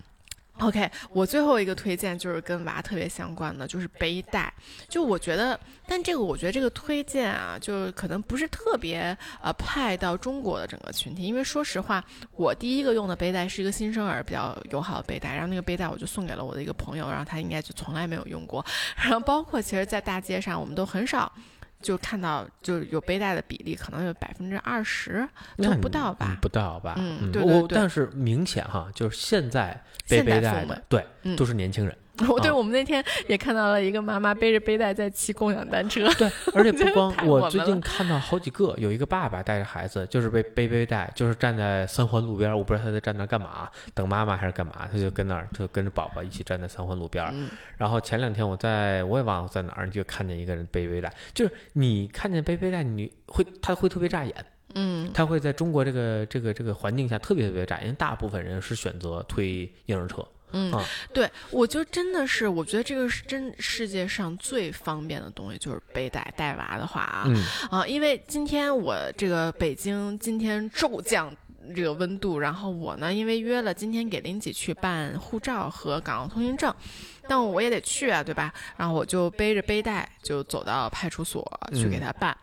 S2: OK，我最后一个推荐就是跟娃特别相关的，就是背带。就我觉得，但这个我觉得这个推荐啊，就可能不是特别呃派到中国的整个群体，因为说实话，我第一个用的背带是一个新生儿比较友好的背带，然后那个背带我就送给了我的一个朋友，然后他应该就从来没有用过。然后包括其实，在大街上我们都很少。就看到就有背带的比例可能有百分之二十，都不到吧？
S1: 不到吧？
S2: 嗯，对对
S1: 对。但是明显哈，就是现在背背带的，对，都是年轻人。
S2: 我对我们那天也看到了一个妈妈背着背带在骑共享单车。
S1: 对，而且不光我最近看到好几个，有一个爸爸带着孩子，就是背背背带，就是站在三环路边，我不知道他在站那干嘛，等妈妈还是干嘛，他就跟那儿就跟着宝宝一起站在三环路边。然后前两天我在我也忘了在哪儿，就看见一个人背背带，就是你看见背背带，你会他会特别扎眼。
S2: 嗯，
S1: 他会在中国这个这个这个环境下特别特别扎眼，因为大部分人是选择推婴儿车。
S2: 嗯，对，我就真的是，我觉得这个是真世界上最方便的东西，就是背带带娃的话啊，啊，因为今天我这个北京今天骤降这个温度，然后我呢，因为约了今天给林姐去办护照和港澳通行证，但我也得去啊，对吧？然后我就背着背带就走到派出所去给他办，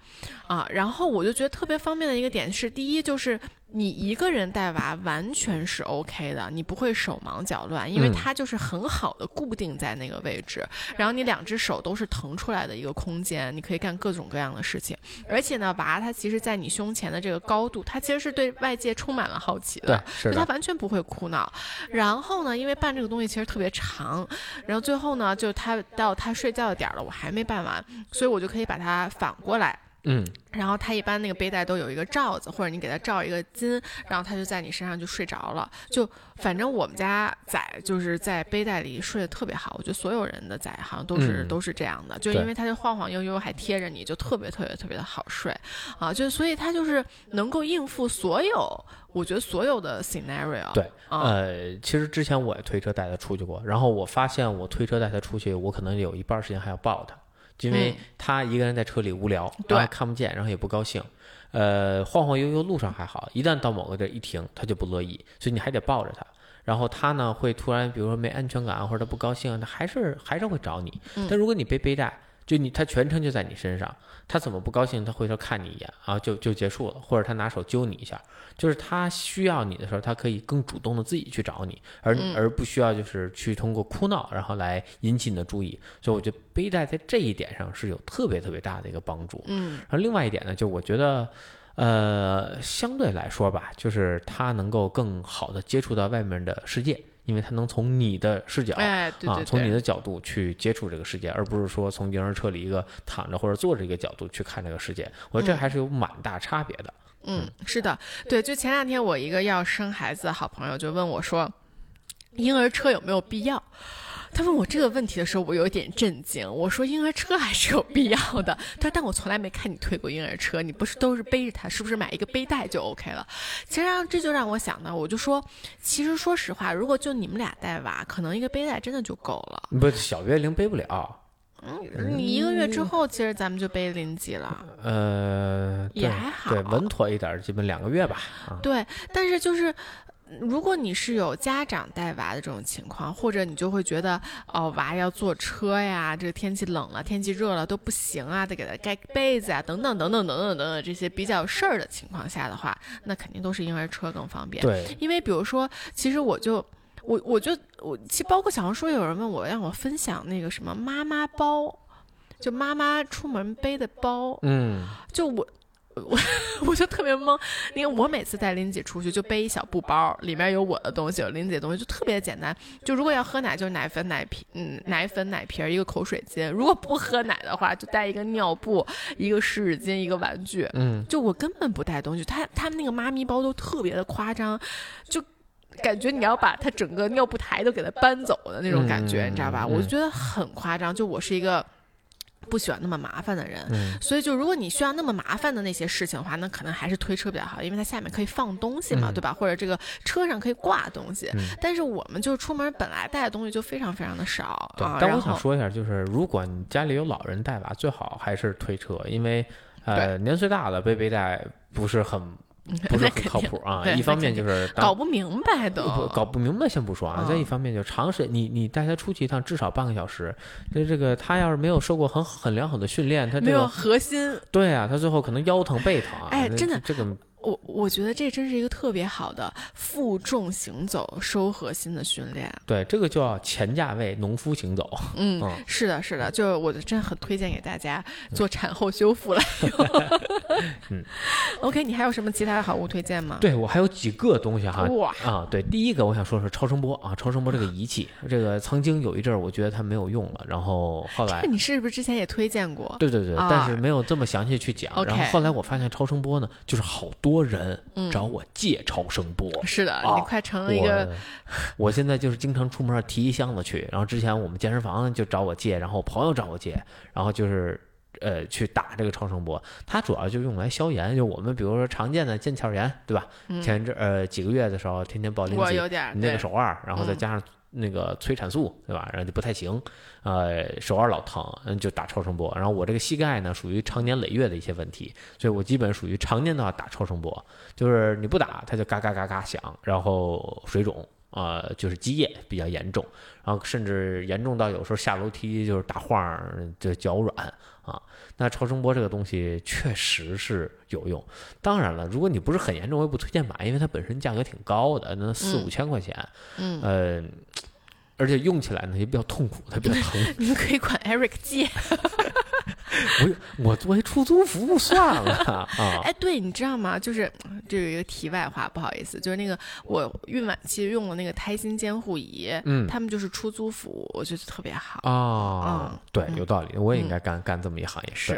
S2: 啊，然后我就觉得特别方便的一个点是，第一就是。你一个人带娃完全是 OK 的，你不会手忙脚乱，因为它就是很好的固定在那个位置，然后你两只手都是腾出来的一个空间，你可以干各种各样的事情。而且呢，娃他其实在你胸前的这个高度，他其实是对外界充满了好奇的，
S1: 对，
S2: 他完全不会哭闹。然后呢，因为办这个东西其实特别长，然后最后呢，就他到他睡觉的点了，我还没办完，所以我就可以把它反过来。
S1: 嗯，
S2: 然后他一般那个背带都有一个罩子，或者你给他罩一个巾，然后他就在你身上就睡着了。就反正我们家崽就是在背带里睡得特别好，我觉得所有人的崽好像都是都是这样的，就因为他就晃晃悠悠还贴着你，就特别特别特别的好睡啊。就所以他就是能够应付所有，我觉得所有的 scenario。
S1: 对，呃，其实之前我也推车带他出去过，然后我发现我推车带他出去，我可能有一半时间还要抱他。因为他一个人在车里无聊，然后看不见，然后也不高兴，呃，晃晃悠悠路上还好，一旦到某个地儿一停，他就不乐意，所以你还得抱着他。然后他呢会突然，比如说没安全感或者他不高兴，他还是还是会找你。但如果你背背带，就你他全程就在你身上，他怎么不高兴？他回头看你一眼啊，就就结束了，或者他拿手揪你一下。就是他需要你的时候，他可以更主动的自己去找你，而而不需要就是去通过哭闹然后来引起你的注意。所以我觉得背带在这一点上是有特别特别大的一个帮助。
S2: 嗯，
S1: 然后另外一点呢，就我觉得，呃，相对来说吧，就是他能够更好的接触到外面的世界，因为他能从你的视角，
S2: 哎，
S1: 啊，从你的角度去接触这个世界，而不是说从婴儿车里一个躺着或者坐着一个角度去看这个世界。我觉得这还是有蛮大差别的。
S2: 嗯，是的，对，就前两天我一个要生孩子的好朋友就问我说，婴儿车有没有必要？他问我这个问题的时候，我有点震惊。我说婴儿车还是有必要的。他说，但我从来没看你推过婴儿车，你不是都是背着他，是不是买一个背带就 OK 了？其实让这就让我想到，我就说，其实说实话，如果就你们俩带娃，可能一个背带真的就够了。
S1: 不，小月龄背不了。
S2: 嗯，你一个月之后，其实咱们就背零级了。
S1: 呃，
S2: 也还好，
S1: 对，稳妥一点，基本两个月吧。
S2: 对，但是就是。如果你是有家长带娃的这种情况，或者你就会觉得哦，娃要坐车呀，这个天气冷了，天气热了都不行啊，得给他盖被子啊，等等等等等等等等这些比较事儿的情况下的话，那肯定都是婴儿车更方便。
S1: 对，
S2: 因为比如说，其实我就我我就我其实包括小红书有人问我让我分享那个什么妈妈包，就妈妈出门背的包，
S1: 嗯，
S2: 就我。我 我就特别懵，因为我每次带林姐出去就背一小布包，里面有我的东西，有林姐的东西，就特别简单。就如果要喝奶，就是奶粉、奶瓶，嗯，奶粉、奶瓶，一个口水巾。如果不喝奶的话，就带一个尿布、一个湿纸巾、一个玩具。
S1: 嗯，
S2: 就我根本不带东西。他他们那个妈咪包都特别的夸张，就感觉你要把他整个尿布台都给他搬走的那种感觉，你知道吧？我就觉得很夸张。就我是一个。不喜欢那么麻烦的人，所以就如果你需要那么麻烦的那些事情的话，那可能还是推车比较好，因为它下面可以放东西嘛，对吧？或者这个车上可以挂东西。但是我们就出门本来带的东西就非常非常的少。
S1: 对，但我想说一下，就是如果你家里有老人带娃，最好还是推车，因为呃年岁大的背背带不是很。不是很靠谱啊！一方面就是
S2: 搞不明白都
S1: 搞不明白，先不说啊。再一方面就长时间，你你带他出去一趟至少半个小时，这这个他要是没有受过很很良好的训练，他
S2: 没有核心，
S1: 对啊，他最后可能腰疼背疼。
S2: 哎，真的
S1: 这个。
S2: 我我觉得这真是一个特别好的负重行走收核心的训练。
S1: 对，这个叫前价位农夫行走。
S2: 嗯，是的，是的，就是我真很推荐给大家做产后修复来用。
S1: 嗯，
S2: OK，你还有什么其他的好物推荐吗？
S1: 对我还有几个东西哈。
S2: 哇
S1: 啊，对，第一个我想说说超声波啊，超声波这个仪器，这个曾经有一阵儿我觉得它没有用了，然后后来
S2: 你是不是之前也推荐过？
S1: 对对对，但是没有这么详细去讲。然后后来我发现超声波呢，就是好多。多人找我借超声波，
S2: 是的，你快成了一个。
S1: 我现在就是经常出门提一箱子去，然后之前我们健身房就找我借，然后朋友找我借，然后就是呃去打这个超声波。它主要就用来消炎，就我们比如说常见的腱鞘炎，对吧？前这呃几个月的时候，天天抱林子，你那个手腕，然后再加上。那个催产素对吧？然后就不太行，呃，手腕老疼，嗯，就打超声波。然后我这个膝盖呢，属于常年累月的一些问题，所以我基本属于常年都要打超声波。就是你不打，它就嘎嘎嘎嘎响，然后水肿，呃，就是积液比较严重，然后甚至严重到有时候下楼梯就是打晃，就脚软啊。那超声波这个东西确实是有用。当然了，如果你不是很严重，我也不推荐买，因为它本身价格挺高的，那四五千块钱，
S2: 嗯，
S1: 呃。而且用起来呢也比较痛苦，它比较疼。
S2: 你们可以管 Eric 借。
S1: 我我作为出租服务算了啊！
S2: 哎，对，你知道吗？就是这有一个题外话，不好意思，就是那个我孕晚期用的那个胎心监护仪，
S1: 嗯，
S2: 他们就是出租服务，我觉得特别好
S1: 啊。嗯，对，有道理，我也应该干干这么一行业。
S2: 是。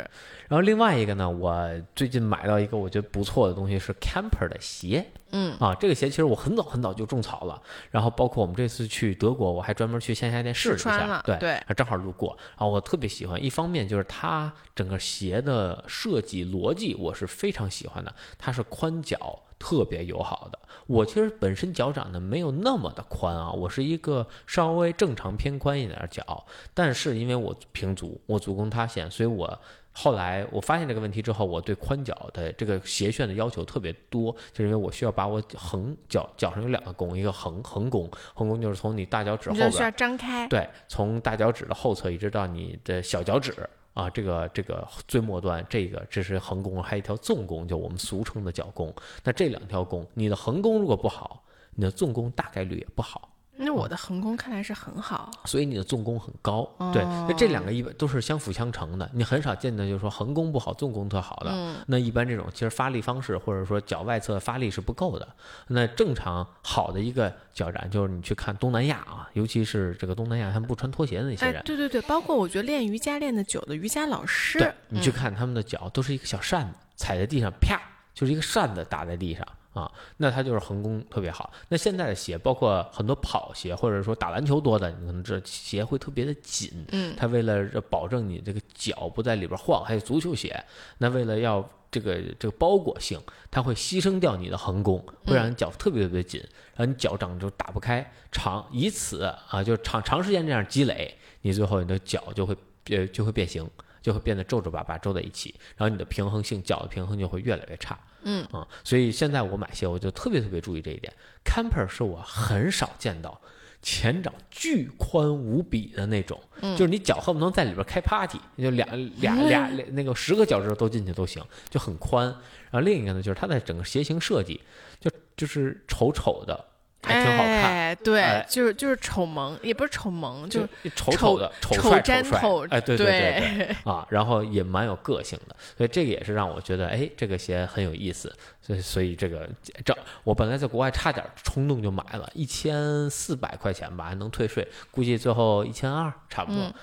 S1: 然后另外一个呢，我最近买到一个我觉得不错的东西是 Camper 的鞋。
S2: 嗯
S1: 啊，这个鞋其实我很早很早就种草了，然后包括我们这次去德国，我还专门去线下店试了一下，对
S2: 对，
S1: 正好路过，然后我特别喜欢，一方面就是它整个鞋的设计逻辑我是非常喜欢的，它是宽脚特别友好的。我其实本身脚掌呢没有那么的宽啊，我是一个稍微正常偏宽一点脚，但是因为我平足，我足弓塌陷，所以我。后来我发现这个问题之后，我对宽脚的这个鞋楦的要求特别多，就是因为我需要把我横脚脚上有两个弓，一个横横弓，横弓就是从你大脚趾后边
S2: 需要张开，
S1: 对，从大脚趾的后侧一直到你的小脚趾啊，这个这个最末端，这个这是横弓，还有一条纵弓，就我们俗称的角弓。那这两条弓，你的横弓如果不好，你的纵弓大概率也不好。
S2: 那我的横弓看来是很好，
S1: 所以你的纵弓很高，对，那这两个一般都是相辅相成的。你很少见的，就是说横弓不好，纵弓特好的。那一般这种其实发力方式或者说脚外侧发力是不够的。那正常好的一个脚展，就是你去看东南亚啊，尤其是这个东南亚，他们不穿拖鞋的那些人，
S2: 对对对，包括我觉得练瑜伽练的久的瑜伽老师，
S1: 对你去看他们的脚都是一个小扇子，踩在地上啪就是一个扇子打在地上。啊，那它就是横弓特别好。那现在的鞋，包括很多跑鞋或者说打篮球多的，你可能这鞋会特别的紧，
S2: 嗯
S1: 它为了保证你这个脚不在里边晃，还有足球鞋，那为了要这个这个包裹性，它会牺牲掉你的横弓，会让你脚特别特别紧，然后你脚掌就打不开，长以此啊就长长时间这样积累，你最后你的脚就会呃就会变形，就会变得皱皱巴巴皱在一起，然后你的平衡性脚的平衡就会越来越差。
S2: 嗯
S1: 啊、所以现在我买鞋我就特别特别注意这一点。Camper 是我很少见到前掌巨宽无比的那种，
S2: 嗯
S1: 就是你脚恨不能在里边开 party，就俩俩 俩俩那个十个脚趾头都进去都行，就很宽。然后另一个呢，就是它的整个鞋型设计，就就是丑丑的，还挺好看。
S2: 哎，对，
S1: 哎
S2: 就是就是丑萌，也不是丑萌，就
S1: 是丑
S2: 丑
S1: 的丑
S2: 丑
S1: 帅帅
S2: 粘头，
S1: 哎，对对对
S2: 对
S1: 对啊，然后也蛮有个性的，所以这个也是让我觉得，哎，这个鞋很有意思，所以所以这个这我本来在国外差点冲动就买了，一千四百块钱吧，还能退税，估计最后一千二差不多，
S2: 嗯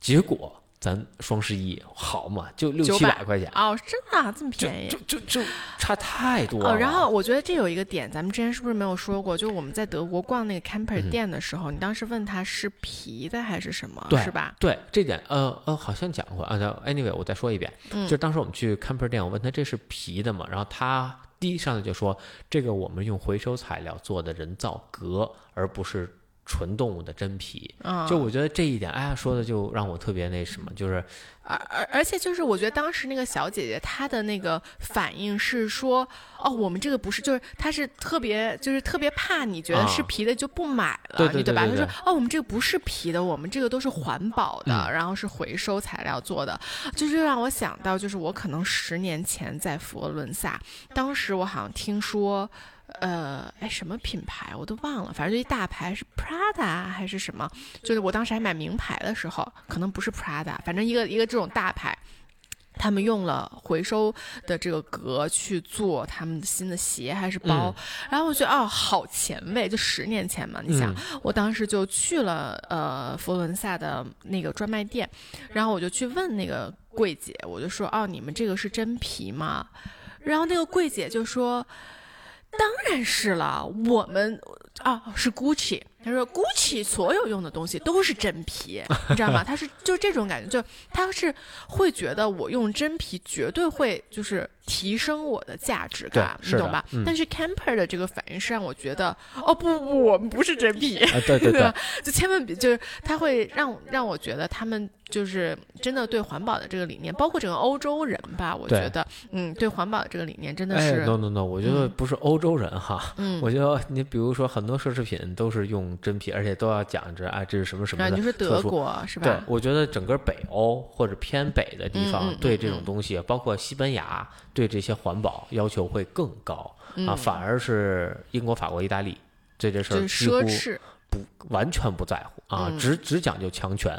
S1: 结果咱双十一好嘛，就六七百块钱，
S2: 哦，真的啊这么便宜
S1: 就。就就差太多了。
S2: 哦，然后我觉得这有一个点，咱们之前是不是没有说过？就我们在德国逛那个 camper
S1: 嗯
S2: 店的时候，你当时问他是皮的还是什么，是吧？
S1: 对这点，呃呃，好像讲过啊。那 anyway，我再说一遍，
S2: 嗯
S1: 就是当时我们去 camper 店，我问他这是皮的吗？然后他第一上来就说，这个我们用回收材料做的人造革，而不是纯动物的真皮。
S2: 嗯，
S1: 就我觉得这一点，哎呀，说的就让我特别那什么，就是
S2: 而而而且就是，我觉得当时那个小姐姐她的那个反应是说，哦，我们这个不是，就是她是特别就是特别怕你觉得是
S1: 啊
S2: 皮的就不买了，
S1: 对
S2: 吧？
S1: 对对
S2: 她说，哦，我们这个不是皮的，我们这个都是环保的，
S1: 嗯
S2: 然后是回收材料做的，就是让我想到，就是我可能十年前在佛罗伦萨，当时我好像听说。呃，哎，什么品牌我都忘了，反正就一大牌是 Prada 还是什么，就是我当时还买名牌的时候，可能不是 Prada，反正一个一个这种大牌，他们用了回收的这个革去做他们的新的鞋还是包，然后我觉得哦，好前卫，就十年前嘛，你想，
S1: 嗯
S2: 我当时就去了呃佛罗伦萨的那个专卖店，然后我就去问那个柜姐，我就说哦，你们这个是真皮吗？然后那个柜姐就说。当然是了，我们啊是 Gucci，他说 Gucci 所有用的东西都是真皮，你知道吗？他是就这种感觉，就他是会觉得我用真皮绝对会就是提升我的价值感，你懂吧？
S1: 嗯
S2: 但是 Camper 的这个反应是让我觉得，哦不不，我们不是真皮，
S1: 啊，对对对
S2: 吧？就千万别，就是他会让让我觉得他们就是真的对环保的这个理念，包括整个欧洲人吧，我觉得，嗯，对环保的这个理念真的
S1: 哎
S2: 是
S1: ，，no no no，我觉得不是欧洲人哈，
S2: 嗯，
S1: 我觉得你比如说很多奢侈品都是用真皮，而且都要讲着啊，这是什么什么
S2: 啊，
S1: 的
S2: 你说德国是吧？，
S1: 对我觉得整个北欧或者偏北的地方对这种东西，包括西班牙对这些环保要求会更高啊，
S2: 嗯
S1: 反而是英国、法国、意大利对这事儿几乎
S2: 奢侈，
S1: 不完全不在乎啊，
S2: 嗯
S1: 只只讲究强权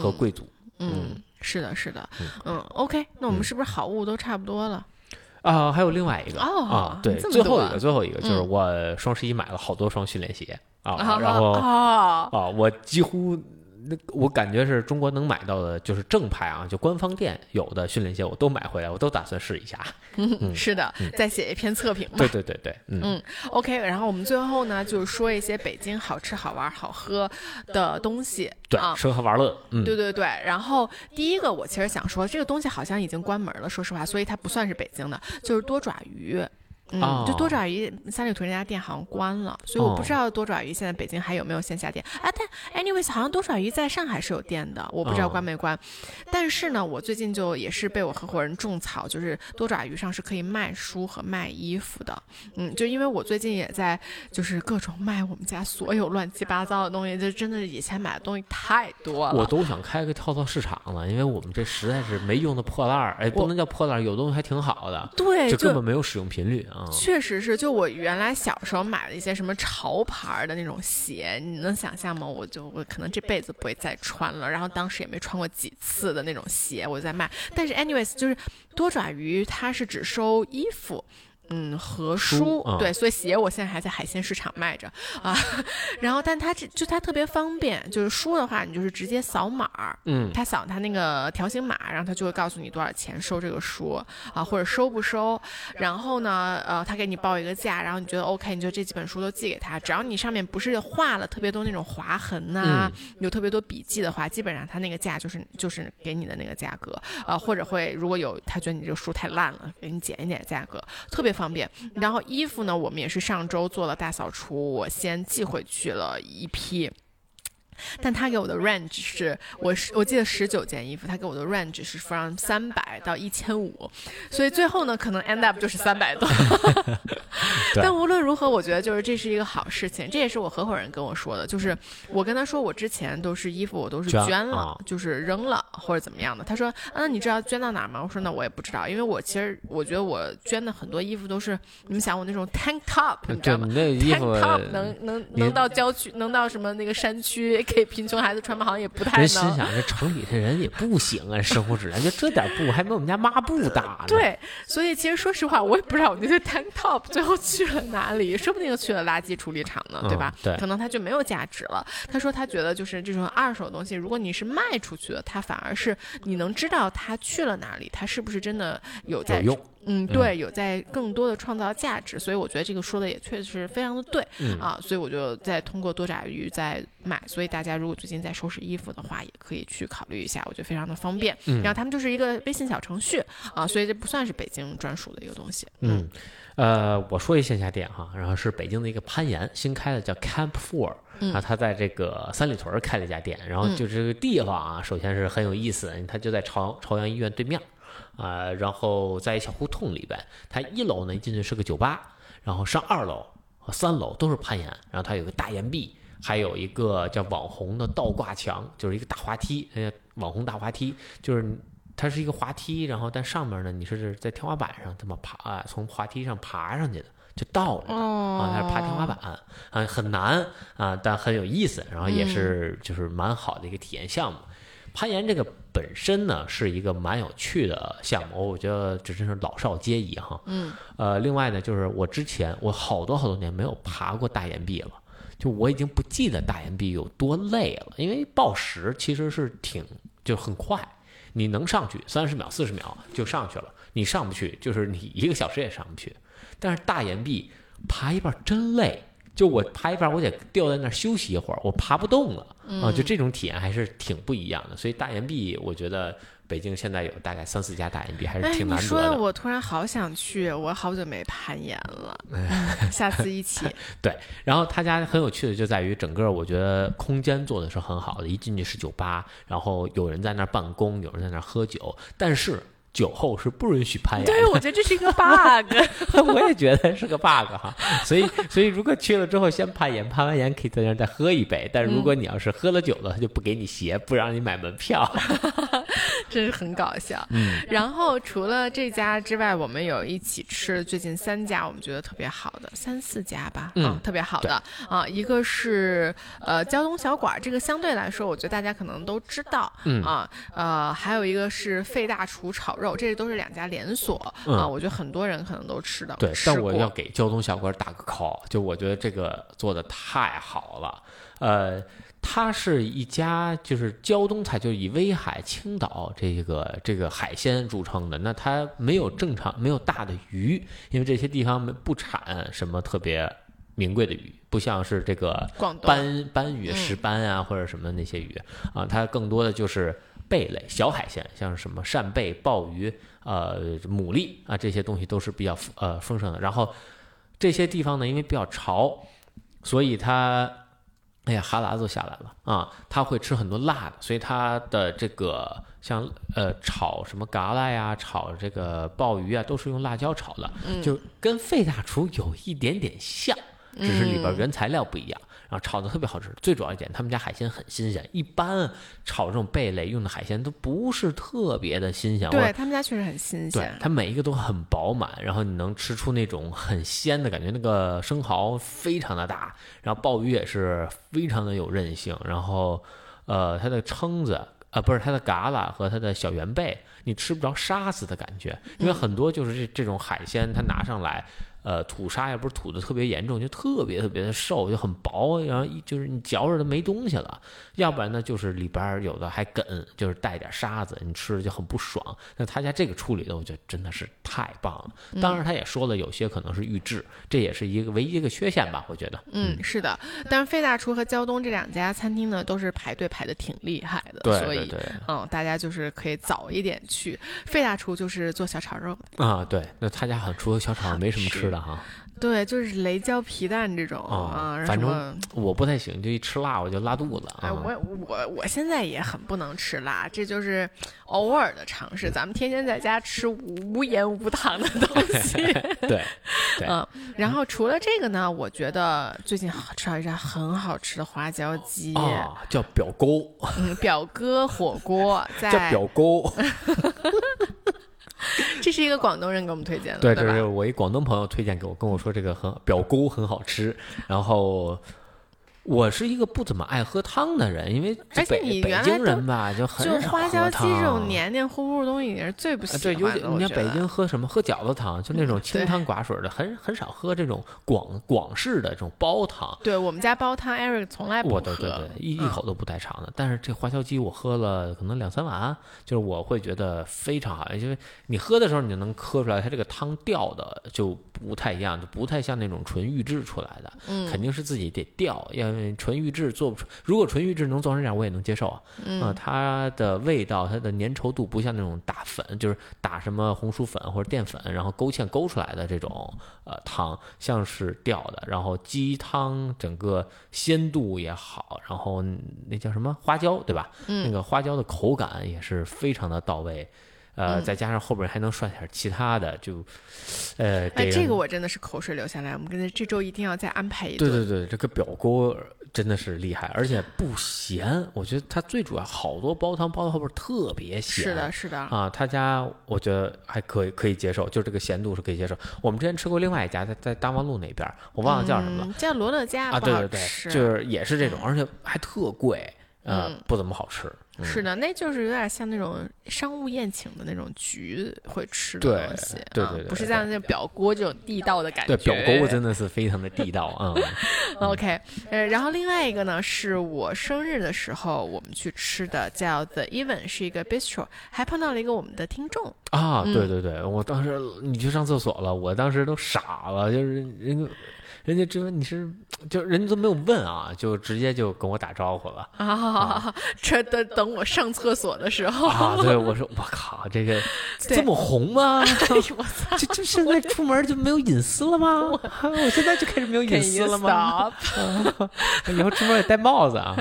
S1: 和贵族。
S2: 嗯，是的，是的。
S1: 嗯，
S2: 嗯，OK，那我们
S1: 嗯。
S2: 是不是好物都差不多了？
S1: 啊。还有另外一个。
S2: 哦
S1: 啊，对，最后一个最后一个就是
S2: 嗯。
S1: 我双十一买了好多双训练鞋啊，
S2: 啊
S1: 然后
S2: 哦，
S1: 啊，我几乎那我感觉是中国能买到的，就是正牌啊，就官方店有的训练鞋，我都买回来，我都打算试一下。嗯
S2: 是的，再写一篇测评吧
S1: 对。对对对，嗯
S2: 嗯 OK，然后我们最后呢，就是说一些北京好吃、好玩、好喝的东西
S1: 对
S2: 啊，。
S1: 吃喝玩乐，嗯，
S2: 对对对，然后第一个我其实想说，这个东西好像已经关门了，说实话，所以它不算是北京的，就是多爪鱼。嗯，就多
S1: 哦
S2: 爪鱼三里屯那家店好像关了，所以我不知道多爪鱼现在北京还有没有线下店啊。但 anyways，好像多爪鱼在上海是有店的，我不知道
S1: 哦
S2: 关没关。但是呢，我最近就也是被我合伙人种草，就是多爪鱼上是可以卖书和卖衣服的。嗯，就因为我最近也在就是各种卖我们家所有乱七八糟的东西，就真的以前买的东西太多了。
S1: 我都想开个跳蚤市场了，因为我们这实在是没用的破烂儿，哎，不能叫破烂儿，有东西还挺好的，
S2: 对，
S1: 就
S2: 就
S1: 根本没有使用频率啊。
S2: 确实是，就我原来小时候买了一些什么潮牌的那种鞋，你能想象吗？我就我可能这辈子不会再穿了，然后当时也没穿过几次的那种鞋，我在卖。但是 anyways，就是多爪鱼它是只收衣服。嗯和
S1: 书
S2: 对，所以鞋我现在还在海鲜市场卖着啊。然后，但它这就它特别方便，就是书的话，你就是直接扫码儿，
S1: 嗯
S2: 他扫他那个条形码，然后他就会告诉你多少钱收这个书啊，或者收不收。然后呢，呃，他给你报一个价，然后你觉得 OK，你就这几本书都寄给他，只要你上面不是画了特别多那种划痕呐、有特别多笔记的话，基本上他那个价就是就是给你的那个价格，呃，或者会如果有他觉得你这个书太烂了，给你减一点价格，特别方便。然后衣服呢，我们也是上周做了大扫除，我先寄回去了一批。但他给我的 range 是我是我记得十九件衣服，他给我的 range 是 from 三百到一千五，所以最后呢，可能 end up 就是三百多。
S1: 对
S2: 但无论如何，我觉得就是这是一个好事情，这也是我合伙人跟我说的，就是我跟他说我之前都是衣服我都是
S1: 捐
S2: 捐了，
S1: 啊
S2: 就是扔了或者怎么样的。他说，啊，你知道捐到哪儿吗？我说那我也不知道，因为我其实我觉得我捐的很多衣服都是你们想我那种 tank top，你知道吗 tank top 能能能到郊区，能到什么那个山区给贫穷孩子穿吧？好像也不太
S1: 人心。想，这城里的人也不行啊，生活质量就这点布还没我们家抹布大呢。，
S2: 对，所以其实说实话，我也不知道我那些 tank top 最后去了哪里，说不定去了垃圾处理厂呢，对吧？
S1: 嗯对
S2: 可能它就没有价值了。他说他觉得就是这种二手东西，如果你是卖出去的，它反而是你能知道它去了哪里，它是不是真的有在
S1: 有用。
S2: 嗯，对，有在更多的创造价值，所以我觉得这个说的也确实非常的对、
S1: 嗯
S2: 啊，所以我就在通过多爪鱼在买，所以大家如果最近在收拾衣服的话，也可以去考虑一下，我觉得非常的方便。
S1: 嗯
S2: 然后他们就是一个微信小程序啊，所以这不算是北京专属的一个东西。
S1: 嗯，呃，我说一线下店哈，然后是北京的一个攀岩新开的，叫 Camp Four。
S2: 嗯
S1: 啊，他在这个三里屯儿开了一家店，然后就这个地方啊，首先是很有意思，他就在朝朝阳医院对面，啊、然后在一小胡同里边，它一楼呢一进去是个酒吧，然后上二楼和三楼都是攀岩，然后它有个大岩壁，还有一个叫网红的倒挂墙，就是一个大滑梯，呃，网红大滑梯，就是它是一个滑梯，然后但上面呢你是在天花板上这么爬，啊从滑梯上爬上去的，就倒着的。
S2: 哦
S1: 啊，它是爬天花板，啊，很难啊，但很有意思，然后也是就是蛮好的一个体验项目。攀岩这个本身呢是一个蛮有趣的项目，我觉得这真是老少皆宜哈。
S2: 嗯，
S1: 呃，另外呢，就是我之前我好多好多年没有爬过大岩壁了，就我已经不记得大岩壁有多累了，因为暴食其实是挺就很快，你能上去三十秒、四十秒就上去了，你上不去就是你一个小时也上不去。但是大岩壁爬一半真累，就我爬一半我得吊在那儿休息一会儿，我爬不动了啊，就这种体验还是挺不一样的。所以大岩壁，我觉得北京现在有大概三四家大岩壁，还是
S2: 哎，
S1: 挺
S2: 难说的
S1: 难得的。
S2: 我突然好想去，我好久没攀岩了，
S1: 哎
S2: 下次一起。
S1: 对然后他家很有趣的就在于整个，我觉得空间做的是很好的，一进去是酒吧，然后有人在那儿办公，有人在那儿喝酒，但是酒后是不允许攀岩的。
S2: 对，我觉得这是一个 bug。
S1: 我也觉得是个 bug 哈，所以所以如果去了之后先攀岩，攀完岩可以在那儿再喝一杯，但是如果你要是喝了酒了，他就不给你鞋，不让你买门票。
S2: 真是很搞笑。
S1: 嗯，
S2: 然后除了这家之外，我们有一起吃最近三家我们觉得特别好的，三四家吧，
S1: 嗯
S2: 啊，特别好的啊，一个是呃胶东小馆儿，这个相对来说，我觉得大家可能都知道，
S1: 嗯
S2: 啊，呃，还有一个是费大厨炒肉，这都是两家连锁
S1: 嗯
S2: 啊，我觉得很多人可能都吃的，
S1: 对，但我要给胶东小馆打个 call，就我觉得这个做的太好了，呃。它是一家就是胶东菜，就以威海、青岛这个这个海鲜著称的。那它没有正常没有大的鱼，因为这些地方没不产什么特别名贵的鱼，不像是这个
S2: 广
S1: 斑斑鱼、
S2: 嗯
S1: 石斑啊，或者什么那些鱼啊，它更多的就是贝类、小海鲜，像什么扇贝、鲍鱼、呃牡蛎啊这些东西都是比较呃丰盛的。然后这些地方呢，因为比较潮，所以它。哎呀，哈喇子都下来了啊！他会吃很多辣的，所以他的这个像呃炒什么嘎啦呀，炒这个鲍鱼啊，都是用辣椒炒的，
S2: 嗯
S1: 就跟费大厨有一点点像，只是里边原材料不一样，然后炒的特别好吃。最主要一点，他们家海鲜很新鲜，一般炒这种贝类用的海鲜都不是特别的新鲜，
S2: 对他们家确实很新
S1: 对
S2: 鲜，，
S1: 它每一个都很饱满，然后你能吃出那种很鲜的感觉，那个生蚝非常的大，然后鲍鱼也是非常的有韧性，然后呃，它的蛏子啊，不是它的嘎啦和它的小圆贝，你吃不着沙子的感觉，因为很多就是这这种海鲜，它拿上来。呃，吐沙也不是吐的特别严重，就特别特别的瘦，就很薄，然后一就是你嚼着都没东西了。要不然呢，就是里边有的还梗，就是带点沙子，你吃着就很不爽。那他家这个处理的，我觉得真的是太棒了。当然，他也说了，有些可能是预制，这也是一个唯一一个缺陷吧，我觉得。
S2: 嗯，是的。但是费大厨和胶东这两家餐厅呢，都是排队排的挺厉害的，
S1: 对
S2: 所以
S1: 对对
S2: 嗯，大家就是可以早一点去。费大厨就是做小炒肉的，
S1: 啊，对，那他家好像除了小炒没什么吃的哈。
S2: 对，就是雷椒皮蛋这种
S1: 啊
S2: 啊，
S1: 反正我不太喜欢，就一吃辣我就拉肚子
S2: 哎，
S1: 啊。
S2: 我我我现在也很不能吃辣，这就是偶尔的尝试。咱们天天在家吃无盐无糖的东西，
S1: 对，对
S2: 嗯。然后除了这个呢，我觉得最近好吃到一家很好吃的花椒鸡，
S1: 啊，叫表沟，
S2: 嗯，表哥火锅
S1: 叫
S2: 在，
S1: 表沟。
S2: 这是一个广东人给我们推荐的，
S1: 对，
S2: 对吧
S1: 这是我一广东朋友推荐给我，跟我说这个很表姑很好吃。然后我是一个不怎么爱喝汤的人，因为
S2: 而且
S1: 北北
S2: 你原来都
S1: 京人吧就很
S2: 就
S1: 少
S2: 花椒鸡这种黏黏糊糊的东西，你是最不喜欢的。
S1: 尤其你看北京喝什么喝饺子汤，就那种清汤寡水的，很很少喝这种广广式的这种煲汤。
S2: 对我们家煲汤，Eric 从来不
S1: 我
S2: 喝，
S1: 对对对，一一
S2: 嗯
S1: 口都不带尝的。但是这花椒鸡我喝了可能两三碗，就是我会觉得非常好，因为你喝的时候你就能喝出来它这个汤调的就不太一样，就不太像那种纯预制出来的，
S2: 嗯
S1: 肯定是自己得调，因为纯预制做不出。如果纯预制能做成这样，我也能接受啊。
S2: 嗯
S1: 啊，它的味道，它的粘稠度不像那种打粉，就是打什么红薯粉或者淀粉，然后勾芡勾出来的这种呃汤，像是掉的。然后鸡汤整个鲜度也好，然后那叫什么花椒对吧？
S2: 嗯
S1: 那个花椒的口感也是非常的到位。呃，
S2: 嗯
S1: 再加上后边还能涮点其他的，就，呃，
S2: 哎，这个我真的是口水流下来，我们跟这周一定要再安排一顿。
S1: 对对对，这个表锅真的是厉害，而且不咸。我觉得它最主要好多煲汤煲到后边特别咸。
S2: 是的，是的，
S1: 啊，他家我觉得还可以，可以接受，就这个咸度是可以接受。我们之前吃过另外一家，在在大望路那边，我忘了叫什么了、
S2: 嗯叫罗乐家
S1: 啊。对对对，就是也是这种，而且还特贵，呃，
S2: 嗯
S1: 不怎么好吃。嗯
S2: 是的，那就是有点像那种商务宴请的那种局会吃的东西，啊
S1: 对对对对
S2: 不是像那表锅这种地道的感觉。
S1: 对，表锅真的是非常的地道啊。嗯
S2: OK，呃，然后另外一个呢，是我生日的时候我们去吃的，叫 The Even，是一个 bistro，还碰到了一个我们的听众。
S1: 啊，
S2: 嗯
S1: 对对对，我当时你去上厕所了，我当时都傻了，就是人家人家质问你是，就人家都没有问啊，就直接就跟我打招呼了。
S2: 啊，这等等我上厕所的时候，
S1: 啊，对，我说我靠，这个这么红吗？
S2: 我操！
S1: 这这现在出门就没有隐私了吗？啊我现在就开始没有隐私了吗
S2: ？stop？
S1: 以后出门也戴帽子啊。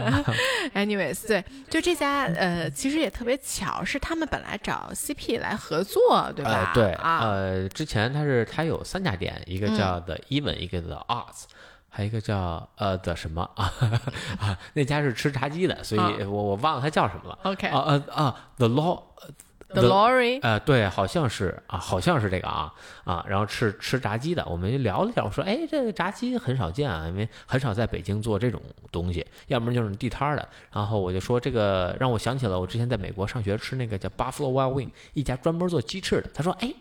S2: Anyways，对，就这家呃，其实也特别巧，是他们本来找 CP 来合作，对吧？
S1: 呃，对，
S2: 啊，
S1: 呃，之前他是他有三家店，一个
S2: 嗯
S1: 叫 The Even，、一个 The Arts，还有一个叫呃 The 什么啊啊，那家是吃炸鸡的，所以
S2: 啊
S1: 我我忘了他叫什么了。
S2: OK
S1: 啊啊啊，The Law。
S2: The Lorry，
S1: 呃，对，好像是啊，好像是这个啊啊，然后吃吃炸鸡的，我们就聊了一下，我说，哎，这个炸鸡很少见啊，因为很少在北京做这种东西，要不然就是地摊的。然后我就说，这个让我想起了我之前在美国上学吃那个叫 Buffalo Wild Wing 一家专门做鸡翅的。他说，哎，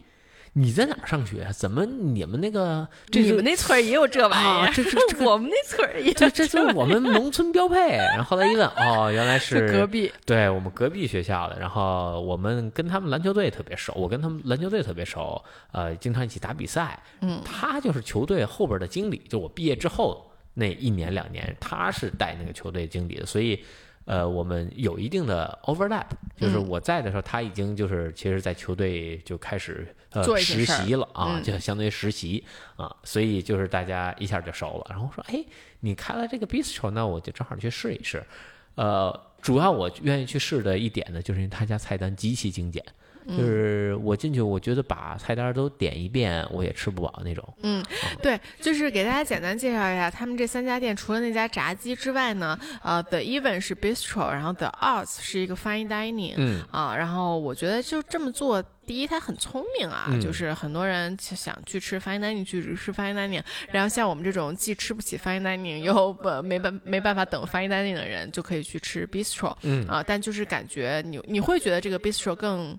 S1: 你在哪儿上学？怎么你们那个这
S2: 你们那村儿也有这玩意儿？
S1: 啊这这 这个
S2: 我们那村儿也有
S1: 这这是我们农村标配。然后后来一问，哦，原来
S2: 是隔壁。
S1: 对我们隔壁学校的，然后我们跟他们篮球队特别熟，我跟他们篮球队特别熟，呃，经常一起打比赛。
S2: 嗯，
S1: 他就是球队后边的经理，就我毕业之后那一年两年，他是带那个球队经理的，所以。呃，我们有一定的 overlap，就是
S2: 嗯
S1: 我在的时候，他已经就是其实，在球队就开始呃实习了啊，
S2: 嗯
S1: 就相当于实习啊，所以就是大家一下就熟了。然后说，哎，你开了这个 bistro，那我就正好去试一试。呃，主要我愿意去试的一点呢，就是因为他家菜单极其精简，
S2: 嗯。
S1: 就是我进去，我觉得把菜单都点一遍，我也吃不饱那种。
S2: 嗯，对，就是给大家简单介绍一下，他们这三家店除了那家炸鸡之外呢，呃，The Even 是 Bistro，然后 The Arts 是一个 Fine Dining，
S1: 嗯。
S2: 啊，然后我觉得就这么做第一，他很聪明啊，
S1: 嗯
S2: 就是很多人想去吃 fine dining 去吃 fine dining，然后像我们这种既吃不起 fine dining 又不没办没办法等 fine dining 的人，就可以去吃 bistro
S1: 嗯，
S2: 啊。但就是感觉你你会觉得这个 bistro 更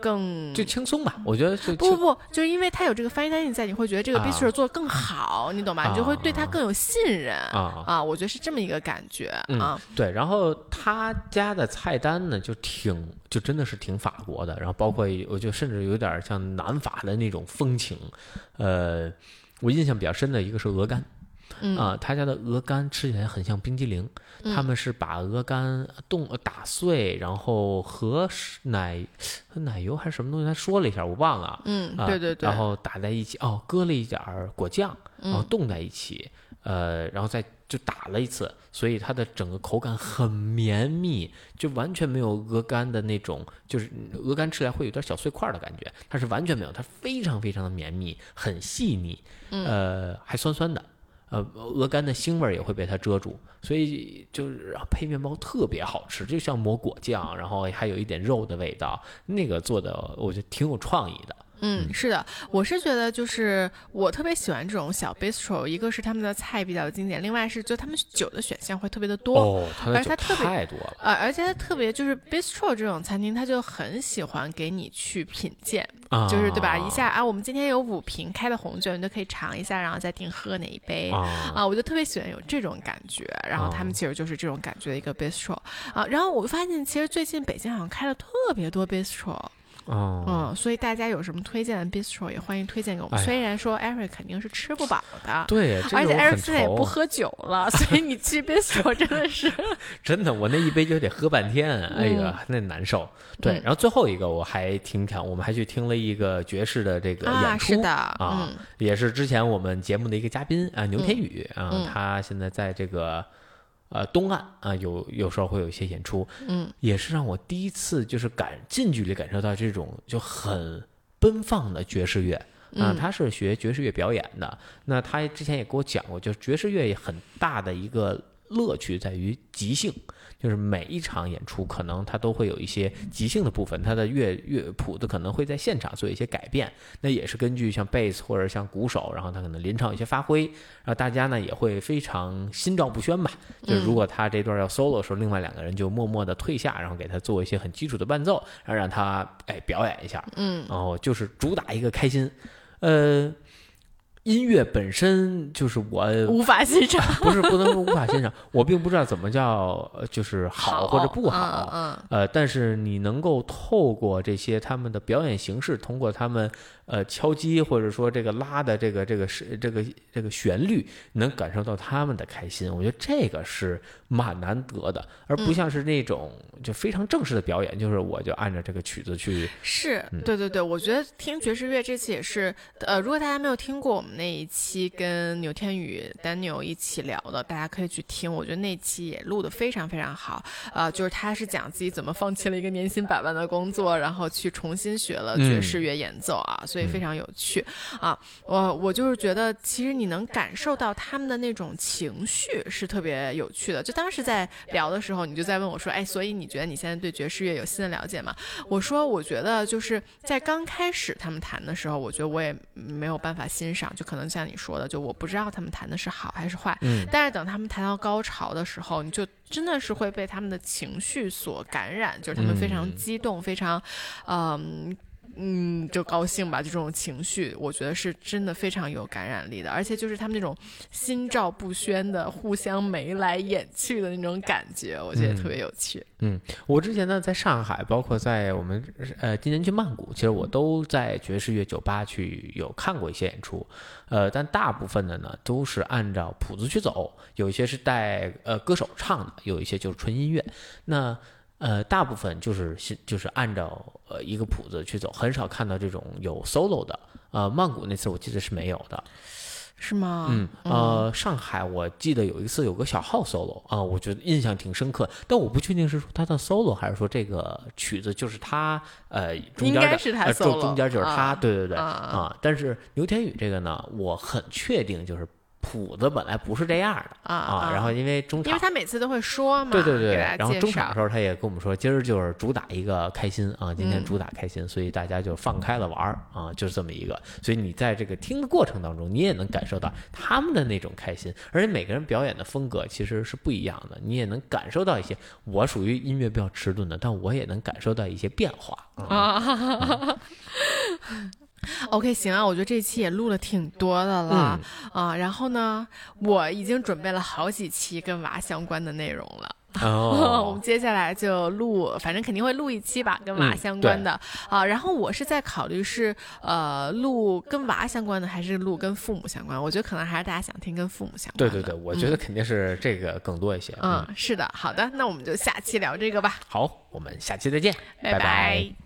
S2: 更
S1: 就轻松吧，我觉得就
S2: 不不不，就是因为它有这个 fine dining 在，你会觉得这个
S1: 啊
S2: bistro 做的更好，你懂吧？你就会对他更有信任
S1: 啊
S2: 啊。我觉得是这么一个感觉
S1: 嗯
S2: 啊。
S1: 对，然后他家的菜单呢，就挺就真的是挺法国的，然后包括我就甚至有点像南法的那种风情。呃，我印象比较深的一个是鹅肝
S2: 嗯
S1: 啊，他家的鹅肝吃起来很像冰激凌，他们是把鹅肝冻呃打碎，然后和奶和奶油还是什么东西，他说了一下，我忘了。
S2: 嗯，
S1: 啊，
S2: 对对对，
S1: 然后打在一起，哦，搁了一点儿果酱，然后
S2: 嗯
S1: 冻在一起，呃，然后再就打了一次，所以它的整个口感很绵密，就完全没有鹅肝的那种，就是鹅肝吃起来会有点小碎块儿的感觉，它是完全没有，它非常非常的绵密，很细腻，呃，还酸酸的。鹅肝的腥味也会被它遮住，所以就是配面包特别好吃，就像抹果酱，然后还有一点肉的味道，那个做的我觉得挺有创意的。
S2: 嗯，是的，我是觉得就是我特别喜欢这种小 bistro，一个是他们的菜比较经典，另外是就他们酒的选项会特别的多。而它特别
S1: 太多了
S2: 呃，而且它特别就是 bistro 这种餐厅，它就很喜欢给你去品鉴，
S1: 啊，
S2: 就是对吧？一下啊，我们今天有五瓶开的红酒，你就可以尝一下，然后再定喝哪一杯。
S1: 啊
S2: 啊，我就特别喜欢有这种感觉，然后他们其实就是这种感觉的一个 bistro 啊，然后我发现其实最近北京好像开了特别多 bistro，
S1: 哦，
S2: 嗯，所以大家有什么推荐的 bistro 也欢迎推荐给我们。
S1: 哎
S2: 虽然说 Eric 肯定是吃不饱的。
S1: 对，这
S2: 而且 Eric
S1: 很
S2: 现在也不喝酒了，所以你去 bistro 真的是，
S1: 真的，我那一杯就得喝半天，哎呀，那难受。对
S2: 嗯，
S1: 然后最后一个我还挺想，我们还去听了一个爵士的这个
S2: 啊，
S1: 演出
S2: 是的，
S1: 啊
S2: 嗯，
S1: 也是之前我们节目的一个嘉宾啊，牛天宇啊
S2: 嗯，
S1: 他现在在这个呃东岸啊，有有时候会有一些演出，
S2: 嗯，
S1: 也是让我第一次就是感近距离感受到这种就很奔放的爵士乐。啊，
S2: 嗯
S1: 他是学爵士乐表演的。那他之前也给我讲过，就是爵士乐也很大的一个乐趣在于即兴，就是每一场演出可能他都会有一些即兴的部分，他的乐乐谱子可能会在现场做一些改变。那也是根据像贝斯或者像鼓手，然后他可能临场有一些发挥，然后大家呢也会非常心照不宣吧。就是如果他这段要 solo 的时候，另外两个人就默默的退下，然后给他做一些很基础的伴奏，然后让他哎表演一下。
S2: 嗯
S1: 然后就是主打一个开心。呃，音乐本身就是我
S2: 无法欣赏，
S1: 不是不能说无法欣赏，我并不知道怎么叫呃就是好或者不好。
S2: 嗯
S1: 呃，但是你能够透过这些他们的表演形式，通过他们呃敲击或者说这个拉的这个这个是这个这个旋律，能感受到他们的开心。我觉得这个是蛮难得的，而不像是那种就非常正式的表演，就是我就按照这个曲子去
S2: 是
S1: 嗯
S2: 对对对，我觉得听爵士乐这次也是，呃，如果大家没有听过我们那一期跟牛天宇、Daniel 一起聊的，大家可以去听。我觉得那期也录得非常非常好，呃，就是他是讲自己怎么放弃了一个年薪百万的工作，然后去重新学了爵士乐演奏啊，所以非常有趣啊。我我就是觉得，其实你能感受到他们的那种情绪是特别有趣的。就当时在聊的时候，你就在问我说，哎，所以你觉得你现在对爵士乐有新的了解吗？我说，我觉得就是在刚开始他们弹的时候，我觉得我也没有办法欣赏，就可能像你说的，就我不知道他们弹的是好还是坏。
S1: 嗯
S2: 但是等他们弹到高潮的时候，你就真的是会被他们的情绪所感染，就是他们非常
S1: 嗯
S2: 激动，非常，嗯。嗯，就高兴吧，就这种情绪，我觉得是真的非常有感染力的，而且就是他们那种心照不宣的互相眉来眼去的那种感觉，我觉得特别有趣。
S1: 嗯我之前呢，在上海，包括在我们呃今年去曼谷，其实我都在爵士乐酒吧去有看过一些演出，呃，但大部分的呢都是按照谱子去走，有一些是带呃歌手唱的，有一些就是纯音乐。那呃，大部分就是是就是按照呃一个谱子去走，很少看到这种有 solo 的。呃，曼谷那次我记得是没有的，
S2: 是吗？
S1: 嗯，呃，上海我记得有一次有个小号 solo 啊、我觉得印象挺深刻，但我不确定是说他的 solo 还是说这个曲子就是他呃中间的中间就是他，
S2: 啊
S1: 对对对
S2: 啊
S1: 啊。但是牛天宇这个呢，我很确定就是谱子本来不是这样的
S2: 啊啊
S1: 然后因为中场
S2: 因为。他每次都会说嘛，
S1: 对对对，然后中场的时候他也跟我们说，今儿就是主打一个开心啊，今天
S2: 嗯
S1: 主打开心，所以大家就放开了玩儿啊，就是这么一个。所以你在这个听的过程当中，你也能感受到他们的那种开心，而且每个人表演的风格其实是不一样的，你也能感受到一些。我属于音乐比较迟钝的，但我也能感受到一些变化啊。
S2: 啊。OK，行啊，我觉得这期也录了挺多的了、
S1: 嗯
S2: 啊。然后呢，我已经准备了好几期跟娃相关的内容了。我
S1: 哦
S2: 们，接下来就录，反正肯定会录一期吧，跟娃
S1: 嗯
S2: 相关的、啊。然后我是在考虑是呃录跟娃相关的，还是录跟父母相关？我觉得可能还是大家想听跟父母相关的。
S1: 对对对，我觉得肯定是这个更多一些。
S2: 嗯，是的，好的，那我们就下期聊这个吧，
S1: 好，我们下期再见，
S2: 拜
S1: 拜